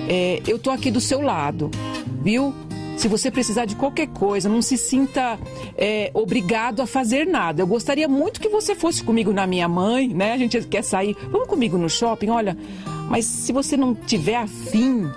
é, eu tô aqui do seu lado, viu? Se você precisar de qualquer coisa, não se sinta é, obrigado a fazer nada. Eu gostaria muito que você fosse comigo na minha mãe, né? A gente quer sair, vamos comigo no shopping, olha. Mas se você não tiver afim,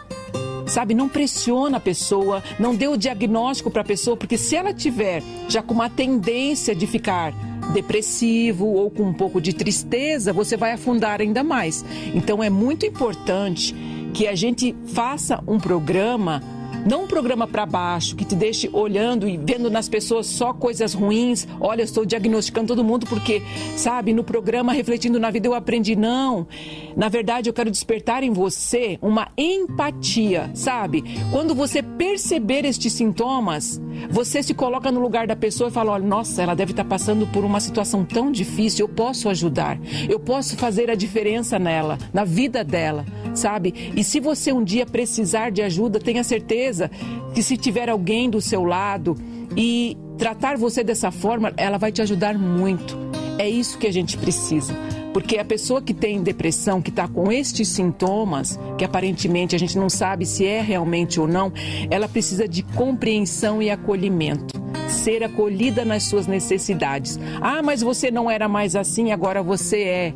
sabe, não pressiona a pessoa, não dê o diagnóstico para a pessoa, porque se ela tiver já com uma tendência de ficar depressivo ou com um pouco de tristeza, você vai afundar ainda mais. Então é muito importante que a gente faça um programa não um programa para baixo que te deixe olhando e vendo nas pessoas só coisas ruins. Olha, eu estou diagnosticando todo mundo porque, sabe, no programa Refletindo na Vida eu aprendi. Não. Na verdade, eu quero despertar em você uma empatia, sabe? Quando você perceber estes sintomas, você se coloca no lugar da pessoa e fala: olha, nossa, ela deve estar passando por uma situação tão difícil. Eu posso ajudar. Eu posso fazer a diferença nela, na vida dela, sabe? E se você um dia precisar de ajuda, tenha certeza que se tiver alguém do seu lado e tratar você dessa forma, ela vai te ajudar muito. É isso que a gente precisa. Porque a pessoa que tem depressão, que está com estes sintomas, que aparentemente a gente não sabe se é realmente ou não, ela precisa de compreensão e acolhimento. Ser acolhida nas suas necessidades. Ah, mas você não era mais assim, agora você é.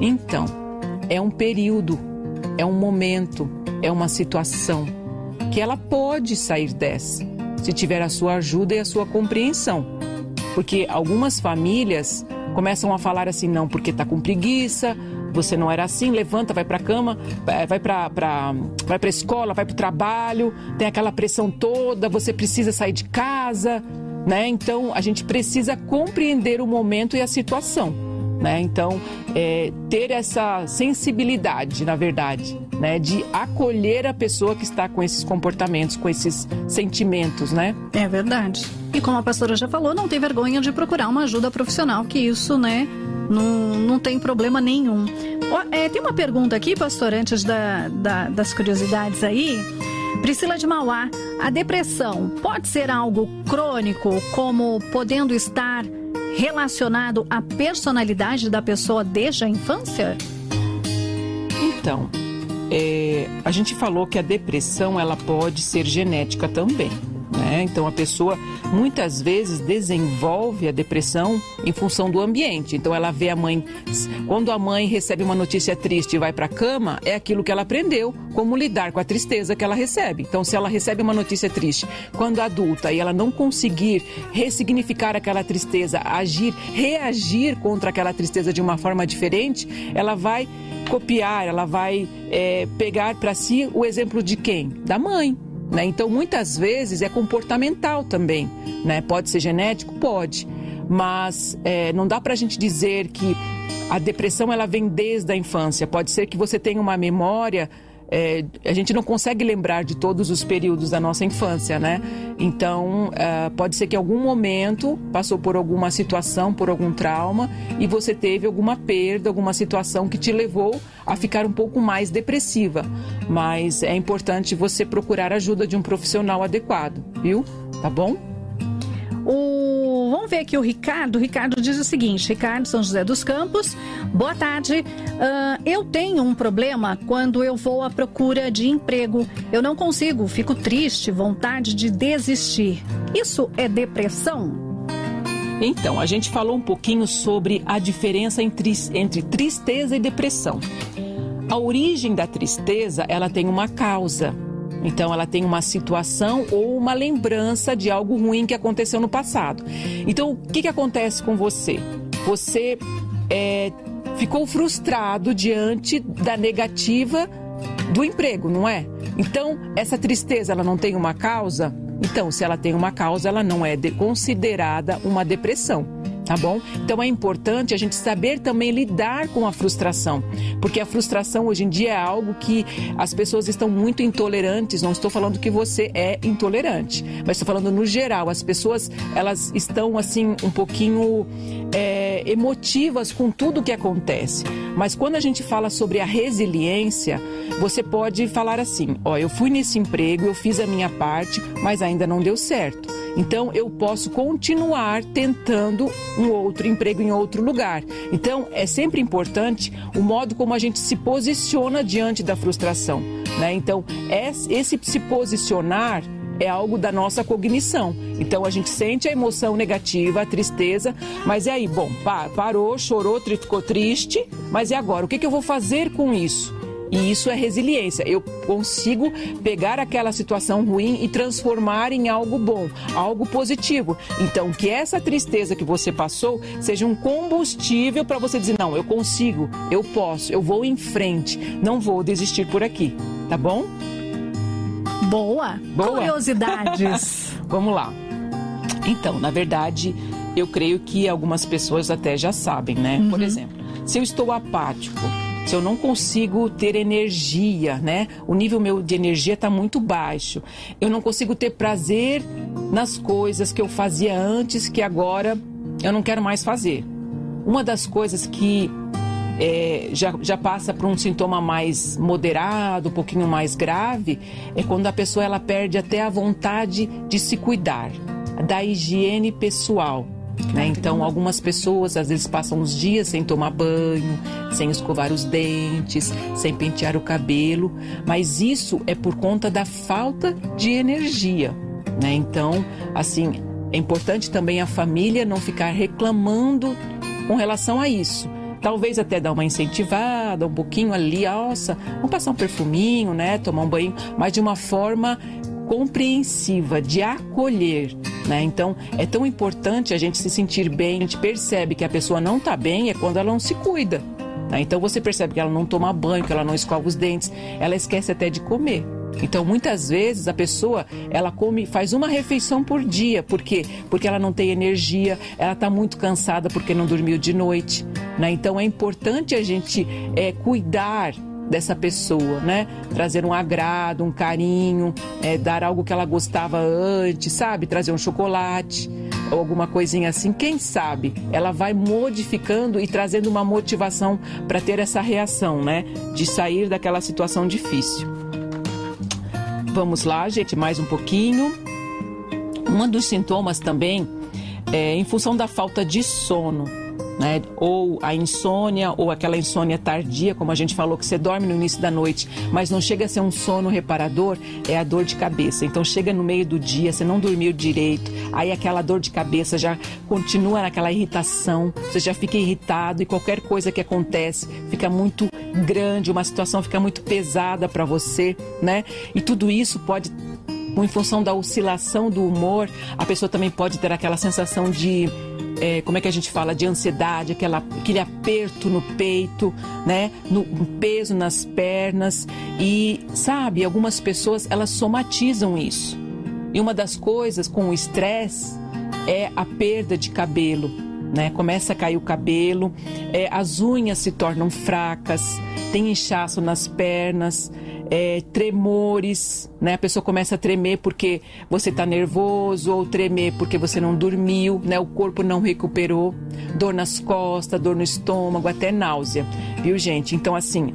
Então, é um período, é um momento, é uma situação que ela pode sair dessa, se tiver a sua ajuda e a sua compreensão. Porque algumas famílias começam a falar assim, não, porque tá com preguiça, você não era assim, levanta, vai para a cama, vai para vai a escola, vai para o trabalho, tem aquela pressão toda, você precisa sair de casa, né? Então a gente precisa compreender o momento e a situação. Né? Então, é, ter essa sensibilidade, na verdade, né? de acolher a pessoa que está com esses comportamentos, com esses sentimentos, né? É verdade. E como a pastora já falou, não tem vergonha de procurar uma ajuda profissional, que isso, né, não, não tem problema nenhum. É, tem uma pergunta aqui, pastor, antes da, da, das curiosidades aí. Priscila de Mauá, a depressão pode ser algo crônico, como podendo estar relacionado à personalidade da pessoa desde a infância? Então, é, a gente falou que a depressão ela pode ser genética também. Né? Então a pessoa muitas vezes desenvolve a depressão em função do ambiente. Então ela vê a mãe, quando a mãe recebe uma notícia triste e vai para a cama, é aquilo que ela aprendeu, como lidar com a tristeza que ela recebe. Então se ela recebe uma notícia triste quando adulta e ela não conseguir ressignificar aquela tristeza, agir, reagir contra aquela tristeza de uma forma diferente, ela vai copiar, ela vai é, pegar para si o exemplo de quem? Da mãe. Né? Então, muitas vezes é comportamental também. Né? Pode ser genético? Pode. Mas é, não dá para a gente dizer que a depressão ela vem desde a infância. Pode ser que você tenha uma memória é, a gente não consegue lembrar de todos os períodos da nossa infância, né? Então, é, pode ser que em algum momento passou por alguma situação, por algum trauma, e você teve alguma perda, alguma situação que te levou a ficar um pouco mais depressiva. Mas é importante você procurar ajuda de um profissional adequado, viu? Tá bom? O, vamos ver aqui o Ricardo. O Ricardo diz o seguinte: Ricardo São José dos Campos, boa tarde. Uh, eu tenho um problema quando eu vou à procura de emprego. Eu não consigo, fico triste, vontade de desistir. Isso é depressão? Então, a gente falou um pouquinho sobre a diferença entre, entre tristeza e depressão. A origem da tristeza, ela tem uma causa. Então, ela tem uma situação ou uma lembrança de algo ruim que aconteceu no passado. Então, o que, que acontece com você? Você é, ficou frustrado diante da negativa do emprego, não é? Então, essa tristeza, ela não tem uma causa? Então, se ela tem uma causa, ela não é considerada uma depressão tá bom? Então é importante a gente saber também lidar com a frustração, porque a frustração hoje em dia é algo que as pessoas estão muito intolerantes. Não estou falando que você é intolerante, mas estou falando no geral. As pessoas elas estão assim um pouquinho é, emotivas com tudo que acontece. Mas quando a gente fala sobre a resiliência, você pode falar assim: ó, eu fui nesse emprego, eu fiz a minha parte, mas ainda não deu certo. Então eu posso continuar tentando um outro emprego em outro lugar. Então é sempre importante o modo como a gente se posiciona diante da frustração. Né? Então esse se posicionar é algo da nossa cognição. Então a gente sente a emoção negativa, a tristeza, mas é aí, bom, parou, chorou, ficou triste, mas e agora? O que, eu vou fazer com isso? E isso é resiliência. Eu consigo pegar aquela situação ruim e transformar em algo bom, algo positivo. Então, que essa tristeza que você passou seja um combustível para você dizer: não, eu consigo, eu posso, eu vou em frente, não vou desistir por aqui. Tá bom? Boa. Boa. Curiosidades. Vamos lá. Então, na verdade, eu creio que algumas pessoas até já sabem, né? Uhum. Por exemplo, se eu estou apático, se eu não consigo ter energia, né? O nível meu de energia está muito baixo. Eu não consigo ter prazer nas coisas que eu fazia antes que agora eu não quero mais fazer. Uma das coisas que é, já, já passa por um sintoma mais moderado, um pouquinho mais grave, é quando a pessoa ela perde até a vontade de se cuidar, da higiene pessoal. Né? Então, algumas pessoas às vezes passam uns dias sem tomar banho, sem escovar os dentes, sem pentear o cabelo, mas isso é por conta da falta de energia. Né? Então, assim, é importante também a família não ficar reclamando com relação a isso. Talvez até dar uma incentivada, um pouquinho ali, nossa, vamos passar um perfuminho, né? Tomar um banho, mas de uma forma compreensiva, de acolher. Né? Então, é tão importante a gente se sentir bem. A gente percebe que a pessoa não está bem é quando ela não se cuida. Né? Então, você percebe que ela não toma banho, que ela não escova os dentes, ela esquece até de comer. Então, muitas vezes a pessoa ela come, faz uma refeição por dia, por quê? Porque ela não tem energia, ela está muito cansada porque não dormiu de noite, né? Então, é importante a gente é, cuidar dessa pessoa, né? Trazer um agrado, um carinho, é, dar algo que ela gostava antes, sabe? Trazer um chocolate ou alguma coisinha assim. Quem sabe ela vai modificando e trazendo uma motivação para ter essa reação, né? De sair daquela situação difícil. Vamos lá, gente, mais um pouquinho. Um dos sintomas também é em função da falta de sono né? Ou a insônia, ou aquela insônia tardia, como a gente falou, que você dorme no início da noite, mas não chega a ser um sono reparador, é a dor de cabeça. Então chega no meio do dia, você não dormiu direito, aí aquela dor de cabeça já continua naquela irritação, você já fica irritado e qualquer coisa que acontece fica muito grande, uma situação fica muito pesada para você, né? E tudo isso pode em função da oscilação do humor, a pessoa também pode ter aquela sensação de é, como é que a gente fala, de ansiedade, aquela, aquele aperto no peito, né? No peso nas pernas. E, sabe, algumas pessoas, elas somatizam isso. E uma das coisas com o estresse é a perda de cabelo, né? Começa a cair o cabelo, é, as unhas se tornam fracas, tem inchaço nas pernas, é, tremores, né? A pessoa começa a tremer porque você está nervoso ou tremer porque você não dormiu, né? O corpo não recuperou, dor nas costas, dor no estômago, até náusea, viu gente? Então assim,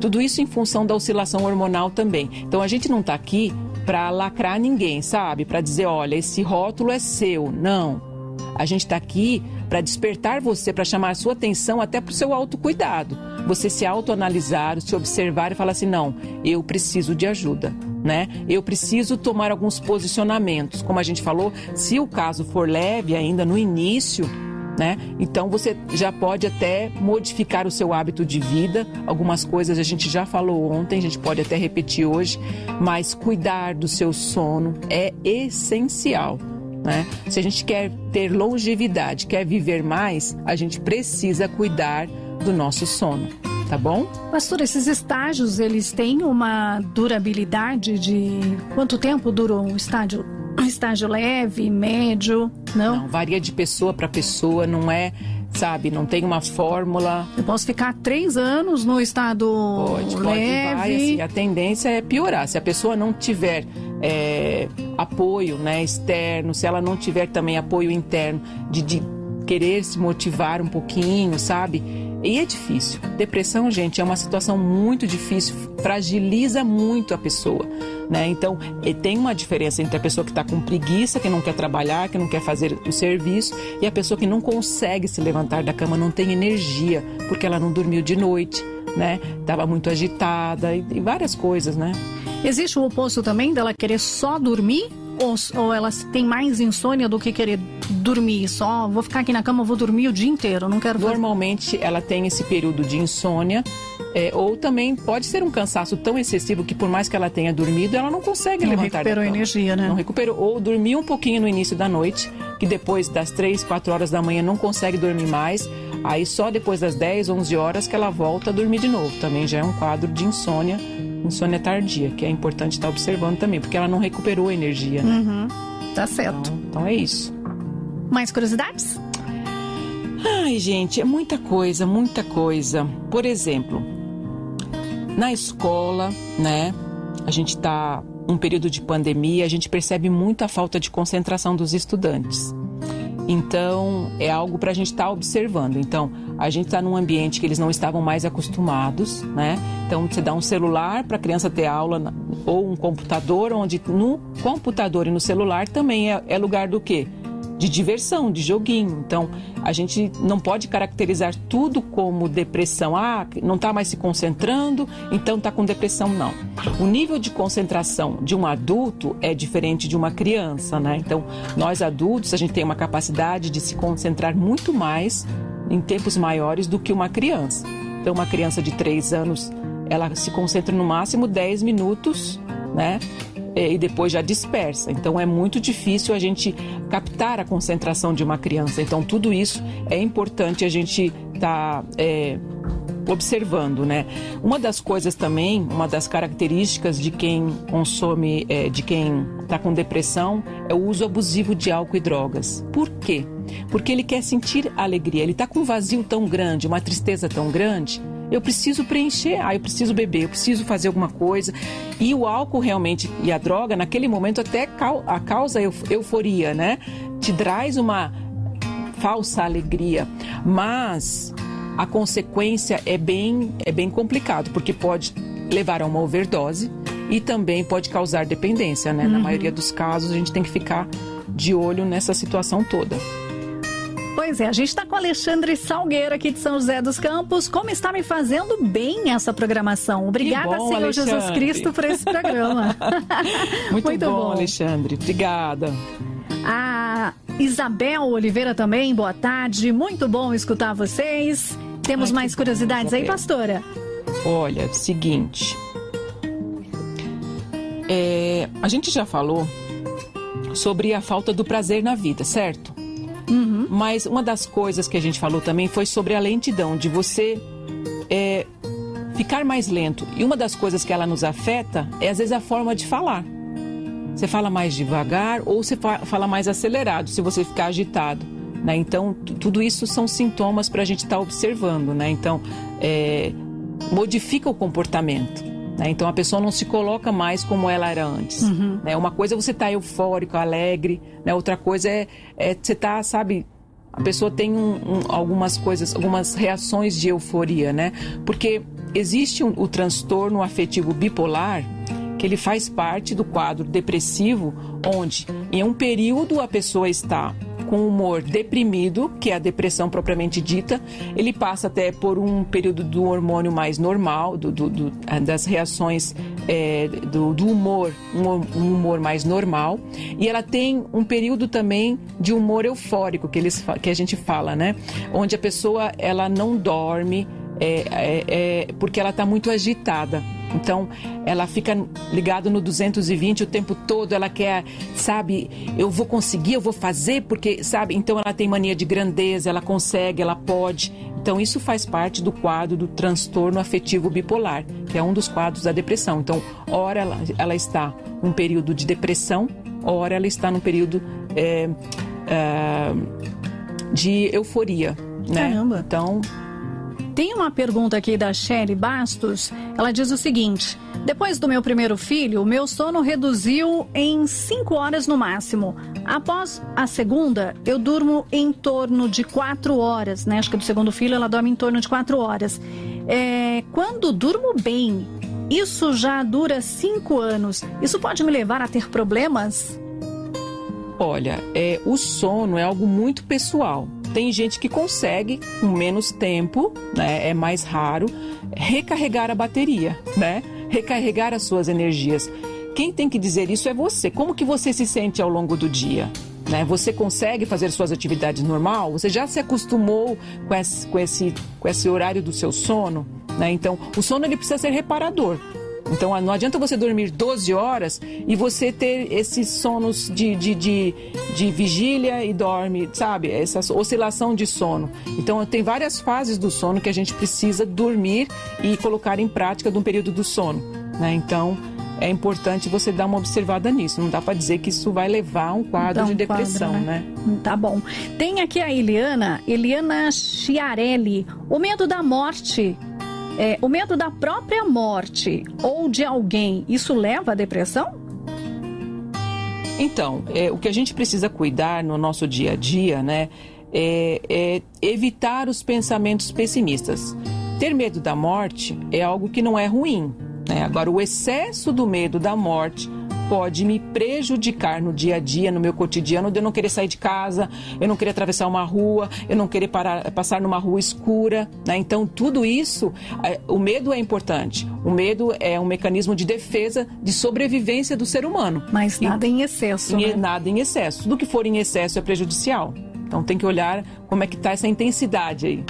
tudo isso em função da oscilação hormonal também. Então a gente não está aqui para lacrar ninguém, sabe? Para dizer, olha, esse rótulo é seu. Não. A gente está aqui para despertar você, para chamar a sua atenção até para o seu autocuidado. Você se autoanalisar, se observar e falar assim: não, eu preciso de ajuda. Né? Eu preciso tomar alguns posicionamentos. Como a gente falou, se o caso for leve ainda no início, né? Então você já pode até modificar o seu hábito de vida. Algumas coisas a gente já falou ontem, a gente pode até repetir hoje, mas cuidar do seu sono é essencial. Né? Se a gente quer ter longevidade, quer viver mais, a gente precisa cuidar do nosso sono, tá bom? Pastor, esses estágios, eles têm uma durabilidade de quanto tempo dura um estágio? Um estágio leve, médio, não? Não, varia de pessoa para pessoa, não é sabe? Não tem uma fórmula. Eu posso ficar três anos no estado pode, leve. Pode, vai, assim, a tendência é piorar. Se a pessoa não tiver é, apoio né, externo, se ela não tiver também apoio interno de, de querer se motivar um pouquinho, sabe? E é difícil. Depressão, gente, é uma situação muito difícil, fragiliza muito a pessoa. Né? Então, tem uma diferença entre a pessoa que está com preguiça, que não quer trabalhar, que não quer fazer o serviço, e a pessoa que não consegue se levantar da cama, não tem energia, porque ela não dormiu de noite, né? Estava muito agitada e, e várias coisas, né? Existe o oposto também dela querer só dormir? Ou, ou ela tem mais insônia do que querer dormir só? Vou ficar aqui na cama, vou dormir o dia inteiro, não quero fazer... Normalmente ela tem esse período de insônia, é, ou também pode ser um cansaço tão excessivo que por mais que ela tenha dormido, ela não consegue não levantar recuperou energia, né? Não recuperou. Ou dormiu um pouquinho no início da noite, que depois das 3, 4 horas da manhã não consegue dormir mais. Aí só depois das 10, 11 horas que ela volta a dormir de novo. Também já é um quadro de insônia insônia tardia, que é importante estar observando também, porque ela não recuperou a energia, né? Uhum. Tá certo. Então, então é isso. Mais curiosidades? Ai, gente, é muita coisa, muita coisa. Por exemplo, na escola, né? A gente está um período de pandemia, a gente percebe muito a falta de concentração dos estudantes. Então, é algo para a gente estar tá observando. Então, a gente está num ambiente que eles não estavam mais acostumados, né? Então, você dá um celular para a criança ter aula ou um computador, onde no computador e no celular também é, é lugar do quê? de diversão, de joguinho. Então, a gente não pode caracterizar tudo como depressão. Ah, não está mais se concentrando, então está com depressão. Não. O nível de concentração de um adulto é diferente de uma criança, né? Então, nós adultos, a gente tem uma capacidade de se concentrar muito mais em tempos maiores do que uma criança. Então, uma criança de 3 anos, ela se concentra no máximo 10 minutos, né? é, e depois já dispersa. Então é muito difícil a gente captar a concentração de uma criança. Então tudo isso é importante a gente estar tá, é, observando, né? Uma das coisas também, uma das características de quem consome, é, de quem está com depressão, é o uso abusivo de álcool e drogas. Por quê? Porque ele quer sentir alegria. Ele está com um vazio tão grande, uma tristeza tão grande eu preciso preencher, ah, eu preciso beber, eu preciso fazer alguma coisa. E o álcool realmente e a droga, naquele momento, até a causa euforia, né? Te traz uma falsa alegria. Mas a consequência é bem, é bem complicado, porque pode levar a uma overdose e também pode causar dependência, né? Uhum. Na maioria dos casos, a gente tem que ficar de olho nessa situação toda. Pois é, a gente está com Alexandre Salgueiro aqui de São José dos Campos. Como está me fazendo bem essa programação? Obrigada, bom, Senhor Alexandre. Jesus Cristo, por esse programa. Muito, Muito bom, bom, Alexandre. Obrigada. A Isabel Oliveira também, boa tarde. Muito bom escutar vocês. Temos Ai, mais curiosidades bom, aí, pastora? Olha, seguinte. É, a gente já falou sobre a falta do prazer na vida, certo? Uhum. Mas uma das coisas que a gente falou também foi sobre a lentidão, de você é, ficar mais lento. E uma das coisas que ela nos afeta é, às vezes, a forma de falar. Você fala mais devagar ou você fala mais acelerado, se você ficar agitado. Né? Então, tudo isso são sintomas para a gente estar tá observando. Né? Então, é, modifica o comportamento. Né? Então a pessoa não se coloca mais como ela era antes. Uhum. Né? Uma coisa é você estar tá eufórico, alegre, né? outra coisa é, é você estar, tá, sabe, a pessoa tem um, um, algumas coisas, algumas reações de euforia, né? Porque existe um, o transtorno afetivo bipolar, que ele faz parte do quadro depressivo, onde em um período a pessoa está com humor deprimido, que é a depressão propriamente dita, ele passa até por um período do hormônio mais normal, do, do, do das reações é, do, do, humor, um, um, humor mais normal, e ela tem um período também de humor eufórico, que, eles, que a gente fala, né? Onde a pessoa ela não dorme, é, é, é porque ela está muito agitada. Então, ela fica ligada no 220 o tempo todo, ela quer, sabe, eu vou conseguir, eu vou fazer, porque, sabe, então ela tem mania de grandeza, ela consegue, ela pode. Então, isso faz parte do quadro do transtorno afetivo bipolar, que é um dos quadros da depressão. Então, ora ela, ela está num período de depressão, ora ela está num período é, é, de euforia. Né? Caramba. Então, tem uma pergunta aqui da Sherry Bastos. Ela diz o seguinte: Depois do meu primeiro filho, o meu sono reduziu em 5 horas no máximo. Após a segunda, eu durmo em torno de 4 horas, né? Acho que do segundo filho ela dorme em torno de 4 horas. É, quando durmo bem, isso já dura 5 anos. Isso pode me levar a ter problemas? Olha, é, o sono é algo muito pessoal. Tem gente que consegue, com menos tempo, né, é mais raro, recarregar a bateria, né? Recarregar as suas energias. Quem tem que dizer isso é você. Como que você se sente ao longo do dia? Né? Você consegue fazer suas atividades normal? Você já se acostumou com esse, com esse, com esse horário do seu sono? Né? Então, o sono ele precisa ser reparador. Então não adianta você dormir 12 horas e você ter esses sonos de, de, de, de vigília e dorme, sabe? Essa oscilação de sono. Então tem várias fases do sono que a gente precisa dormir e colocar em prática de um período do sono. Né? Então é importante você dar uma observada nisso. Não dá para dizer que isso vai levar a um quadro um de depressão, quadro, né? né? Tá bom. Tem aqui a Eliana, Eliana Chiarelli. O medo da morte é, o medo da própria morte ou de alguém, isso leva à depressão? Então, é, o que a gente precisa cuidar no nosso dia a dia, né, é, é evitar os pensamentos pessimistas. Ter medo da morte é algo que não é ruim. Né? Agora, o excesso do medo da morte pode me prejudicar no dia a dia, no meu cotidiano, de eu não querer sair de casa, eu não querer atravessar uma rua, eu não querer parar, passar numa rua escura. Né? Então, tudo isso, é, o medo é importante. O medo é um mecanismo de defesa, de sobrevivência do ser humano. Mas nada e, em excesso. Né? Nada em excesso. Tudo que for em excesso é prejudicial. Então, tem que olhar como é que está essa intensidade aí.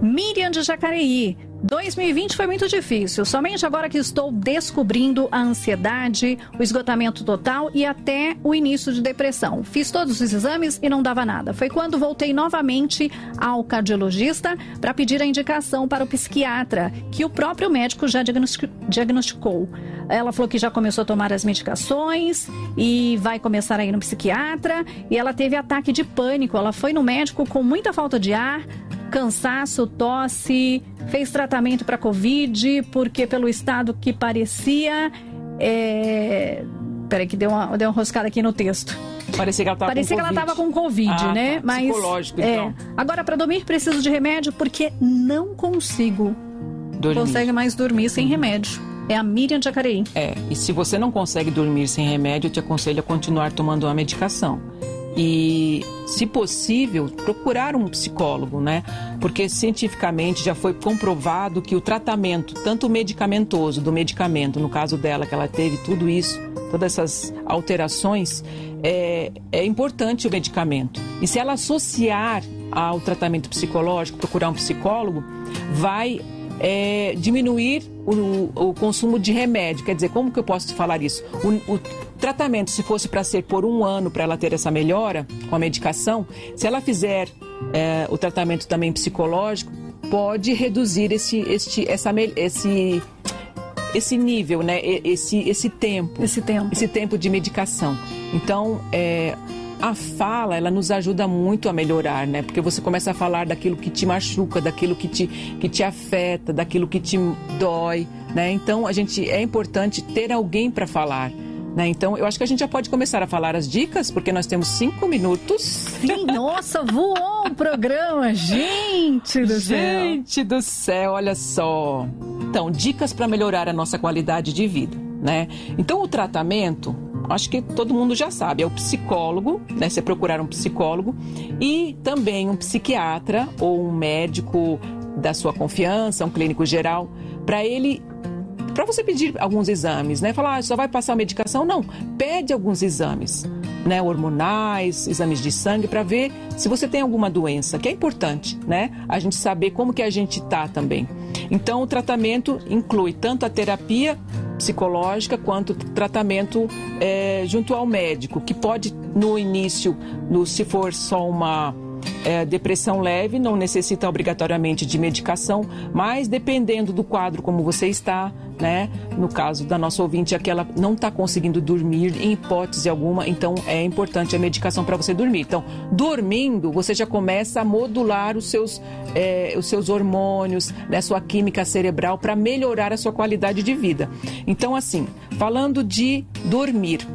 Miriam de Jacareí. 2020 foi muito difícil. Somente agora que estou descobrindo a ansiedade, o esgotamento total e até o início de depressão. Fiz todos os exames e não dava nada. Foi quando voltei novamente ao cardiologista para pedir a indicação para o psiquiatra, que o próprio médico já diagnosticou. Ela falou que já começou a tomar as medicações e vai começar a ir no psiquiatra. E ela teve ataque de pânico. Ela foi no médico com muita falta de ar, cansaço, tosse, fez tratamento para Covid, porque pelo estado que parecia. É... Peraí, que deu uma, deu uma roscada aqui no texto. Parecia que ela estava Parecia com que ela Covid. tava com Covid, Ah, né? tá. Mas. Psicológico, é. então. Agora, para dormir, preciso de remédio porque não consigo. Dormir. Consegue mais dormir sem remédio. É a Miriam de Jacareí. É, e se você não consegue dormir sem remédio, eu te aconselho a continuar tomando uma medicação. E, se possível, procurar um psicólogo, né? Porque cientificamente já foi comprovado que o tratamento, tanto medicamentoso do medicamento, no caso dela, que ela teve tudo isso, todas essas alterações, é, é importante o medicamento. E se ela associar ao tratamento psicológico, procurar um psicólogo, vai é, diminuir o, o consumo de remédio. Quer dizer, como que eu posso falar isso? O, o tratamento, se fosse para ser por um ano para ela ter essa melhora com a medicação, se ela fizer é, o tratamento também psicológico, pode reduzir esse, este, essa, esse, esse nível, né? Esse, esse tempo Esse tempo. esse tempo de medicação. Então, é, a fala, ela nos ajuda muito a melhorar, né? Porque você começa a falar daquilo que te machuca, daquilo que te, que te afeta, daquilo que te dói, né? Então, a gente, é importante ter alguém para falar. Né? Então, eu acho que a gente já pode começar a falar as dicas, porque nós temos cinco minutos. Sim, nossa, voou o programa, gente do céu. Gente do céu, olha só. Então, dicas para melhorar a nossa qualidade de vida, né? Então, o tratamento, acho que todo mundo já sabe, é o psicólogo, né? Você procurar um psicólogo e também um psiquiatra ou um médico da sua confiança, um clínico geral, para ele para você pedir alguns exames, né? Falar, ah, só vai passar medicação? Não, pede alguns exames, né? Hormonais, exames de sangue, para ver se você tem alguma doença, que é importante, né? A gente saber como que a gente tá também. Então, o tratamento inclui tanto a terapia psicológica quanto tratamento é, junto ao médico, que pode, no início, no, se for só uma é, depressão leve não necessita obrigatoriamente de medicação, mas dependendo do quadro como você está, né? No caso da nossa ouvinte, é que ela não está conseguindo dormir em hipótese alguma, então é importante a medicação para você dormir. Então, dormindo, você já começa a modular os seus, é, os seus hormônios, né? Sua química cerebral para melhorar a sua qualidade de vida. Então, assim, falando de dormir,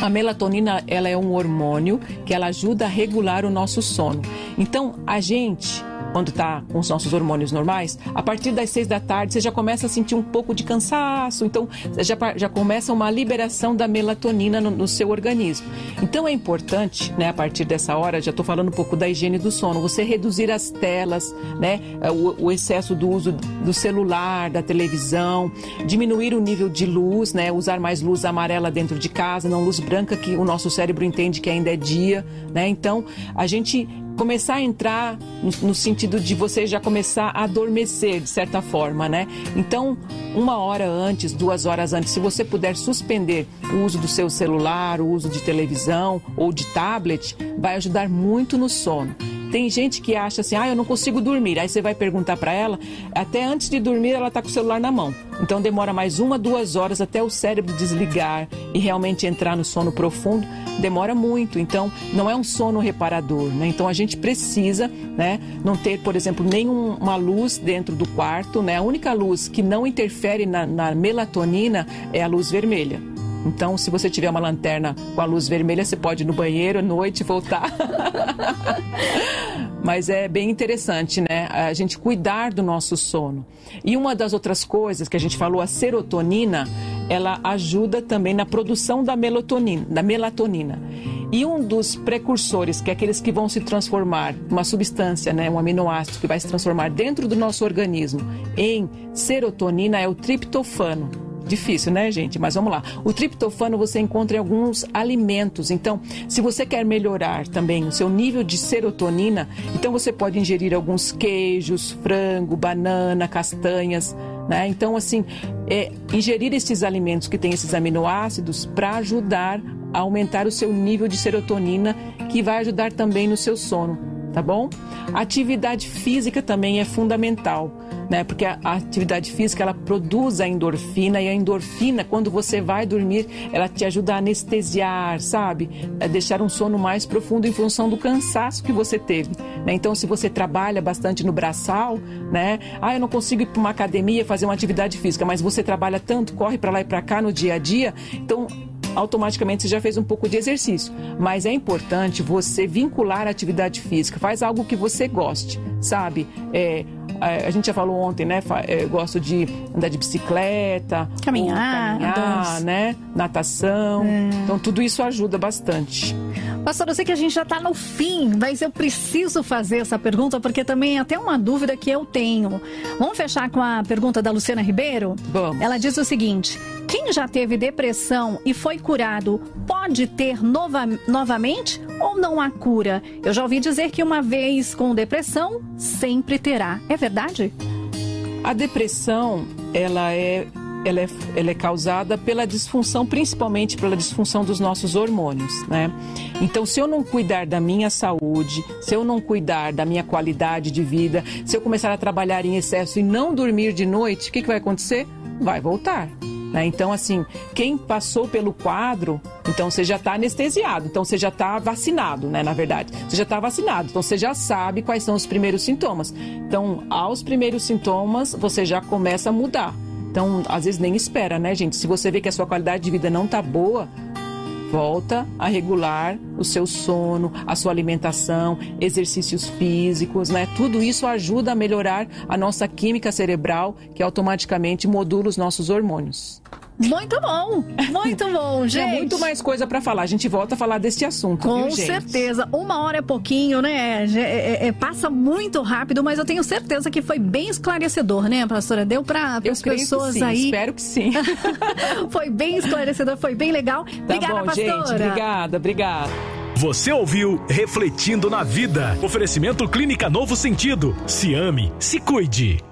a melatonina, ela é um hormônio que ela ajuda a regular o nosso sono. Então, a gente, quando está com os nossos hormônios normais, a partir das seis da tarde você já começa a sentir um pouco de cansaço. Então, já, já começa uma liberação da melatonina no, no seu organismo. Então, é importante, né, a partir dessa hora, já estou falando um pouco da higiene do sono, você reduzir as telas, né, o, o excesso do uso do celular, da televisão, diminuir o nível de luz, né, usar mais luz amarela dentro de casa, não luz branca que o nosso cérebro entende que ainda é dia, né? Então, a gente começar a entrar no, no, sentido de você já começar a adormecer de certa forma, né? Então, uma hora antes, duas horas antes, se você puder suspender o uso do seu celular, o uso de televisão ou de tablet, vai ajudar muito no sono. Tem gente que acha assim, ah, eu não consigo dormir. Aí você vai perguntar para ela, até antes de dormir ela está com o celular na mão. Então demora mais uma, duas horas até o cérebro desligar e realmente entrar no sono profundo. Demora muito. Então não é um sono reparador, né? Então a gente precisa, né, não ter, por exemplo, nenhuma luz dentro do quarto, né? A única luz que não interfere na, na melatonina é a luz vermelha. Então, se você tiver uma lanterna com a luz vermelha, você pode ir no banheiro à noite e voltar. Mas é bem interessante, né? A gente cuidar do nosso sono. E uma das outras coisas que a gente falou, a serotonina, ela ajuda também na produção da melatonina. Da melatonina. E um dos precursores, que é aqueles que vão se transformar, uma substância, né, um aminoácido que vai se transformar dentro do nosso organismo em serotonina, é o triptofano. Difícil, né, gente? Mas vamos lá. O triptofano você encontra em alguns alimentos. Então, se você quer melhorar também o seu nível de serotonina, então você pode ingerir alguns queijos, frango, banana, castanhas. Né? Então, assim, é, ingerir esses alimentos que têm esses aminoácidos para ajudar a aumentar o seu nível de serotonina, que vai ajudar também no seu sono, tá bom? Atividade física também é fundamental né? Porque a, atividade física ela produz a endorfina e a endorfina, quando você vai dormir, ela te ajuda a anestesiar, sabe? A deixar um sono mais profundo em função do cansaço que você teve. Né? Então, se você trabalha bastante no braçal, né? Ah, eu não consigo ir para uma academia fazer uma atividade física, mas você trabalha tanto, corre para lá e para cá no dia a dia, então automaticamente você já fez um pouco de exercício. Mas é importante você vincular a atividade física. Faz algo que você goste, sabe? É, a gente já falou ontem, né? Eu gosto de andar de bicicleta, caminhar, caminhar né? Natação. É. Então tudo isso ajuda bastante. Pastor, eu sei que a gente já está no fim, mas eu preciso fazer essa pergunta porque também é até uma dúvida que eu tenho. Vamos fechar com a pergunta da Luciana Ribeiro? Vamos. Ela diz o seguinte: quem já teve depressão e foi curado pode ter nova, novamente ou não há cura? Eu já ouvi dizer que uma vez com depressão, sempre terá. É verdade? A depressão, ela é ela é, ela é causada pela disfunção, principalmente pela disfunção dos nossos hormônios, né? Então, se eu não cuidar da minha saúde, se eu não cuidar da minha qualidade de vida, se eu começar a trabalhar em excesso e não dormir de noite, o que, que vai acontecer? Vai voltar. Né? Então, assim, quem passou pelo quadro, então você já está anestesiado, então você já está vacinado, né? Na verdade, você já está vacinado, então você já sabe quais são os primeiros sintomas. Então, aos primeiros sintomas, você já começa a mudar. Então, às vezes nem espera, né, gente? Se você vê que a sua qualidade de vida não tá boa, volta a regular o seu sono, a sua alimentação, exercícios físicos, né? Tudo isso ajuda a melhorar a nossa química cerebral, que automaticamente modula os nossos hormônios. Muito bom, muito bom, gente. Tem muito mais coisa para falar. A gente volta a falar desse assunto. Com viu, certeza. Uma hora é pouquinho, né? É, é, é, passa muito rápido, mas eu tenho certeza que foi bem esclarecedor, né, pastora? Deu para as pessoas sim, aí. Espero que sim. foi bem esclarecedor, foi bem legal. Tá obrigada, bom, pastora. Gente, obrigada, obrigada. Você ouviu Refletindo na Vida. Oferecimento Clínica Novo Sentido. Se ame, se cuide.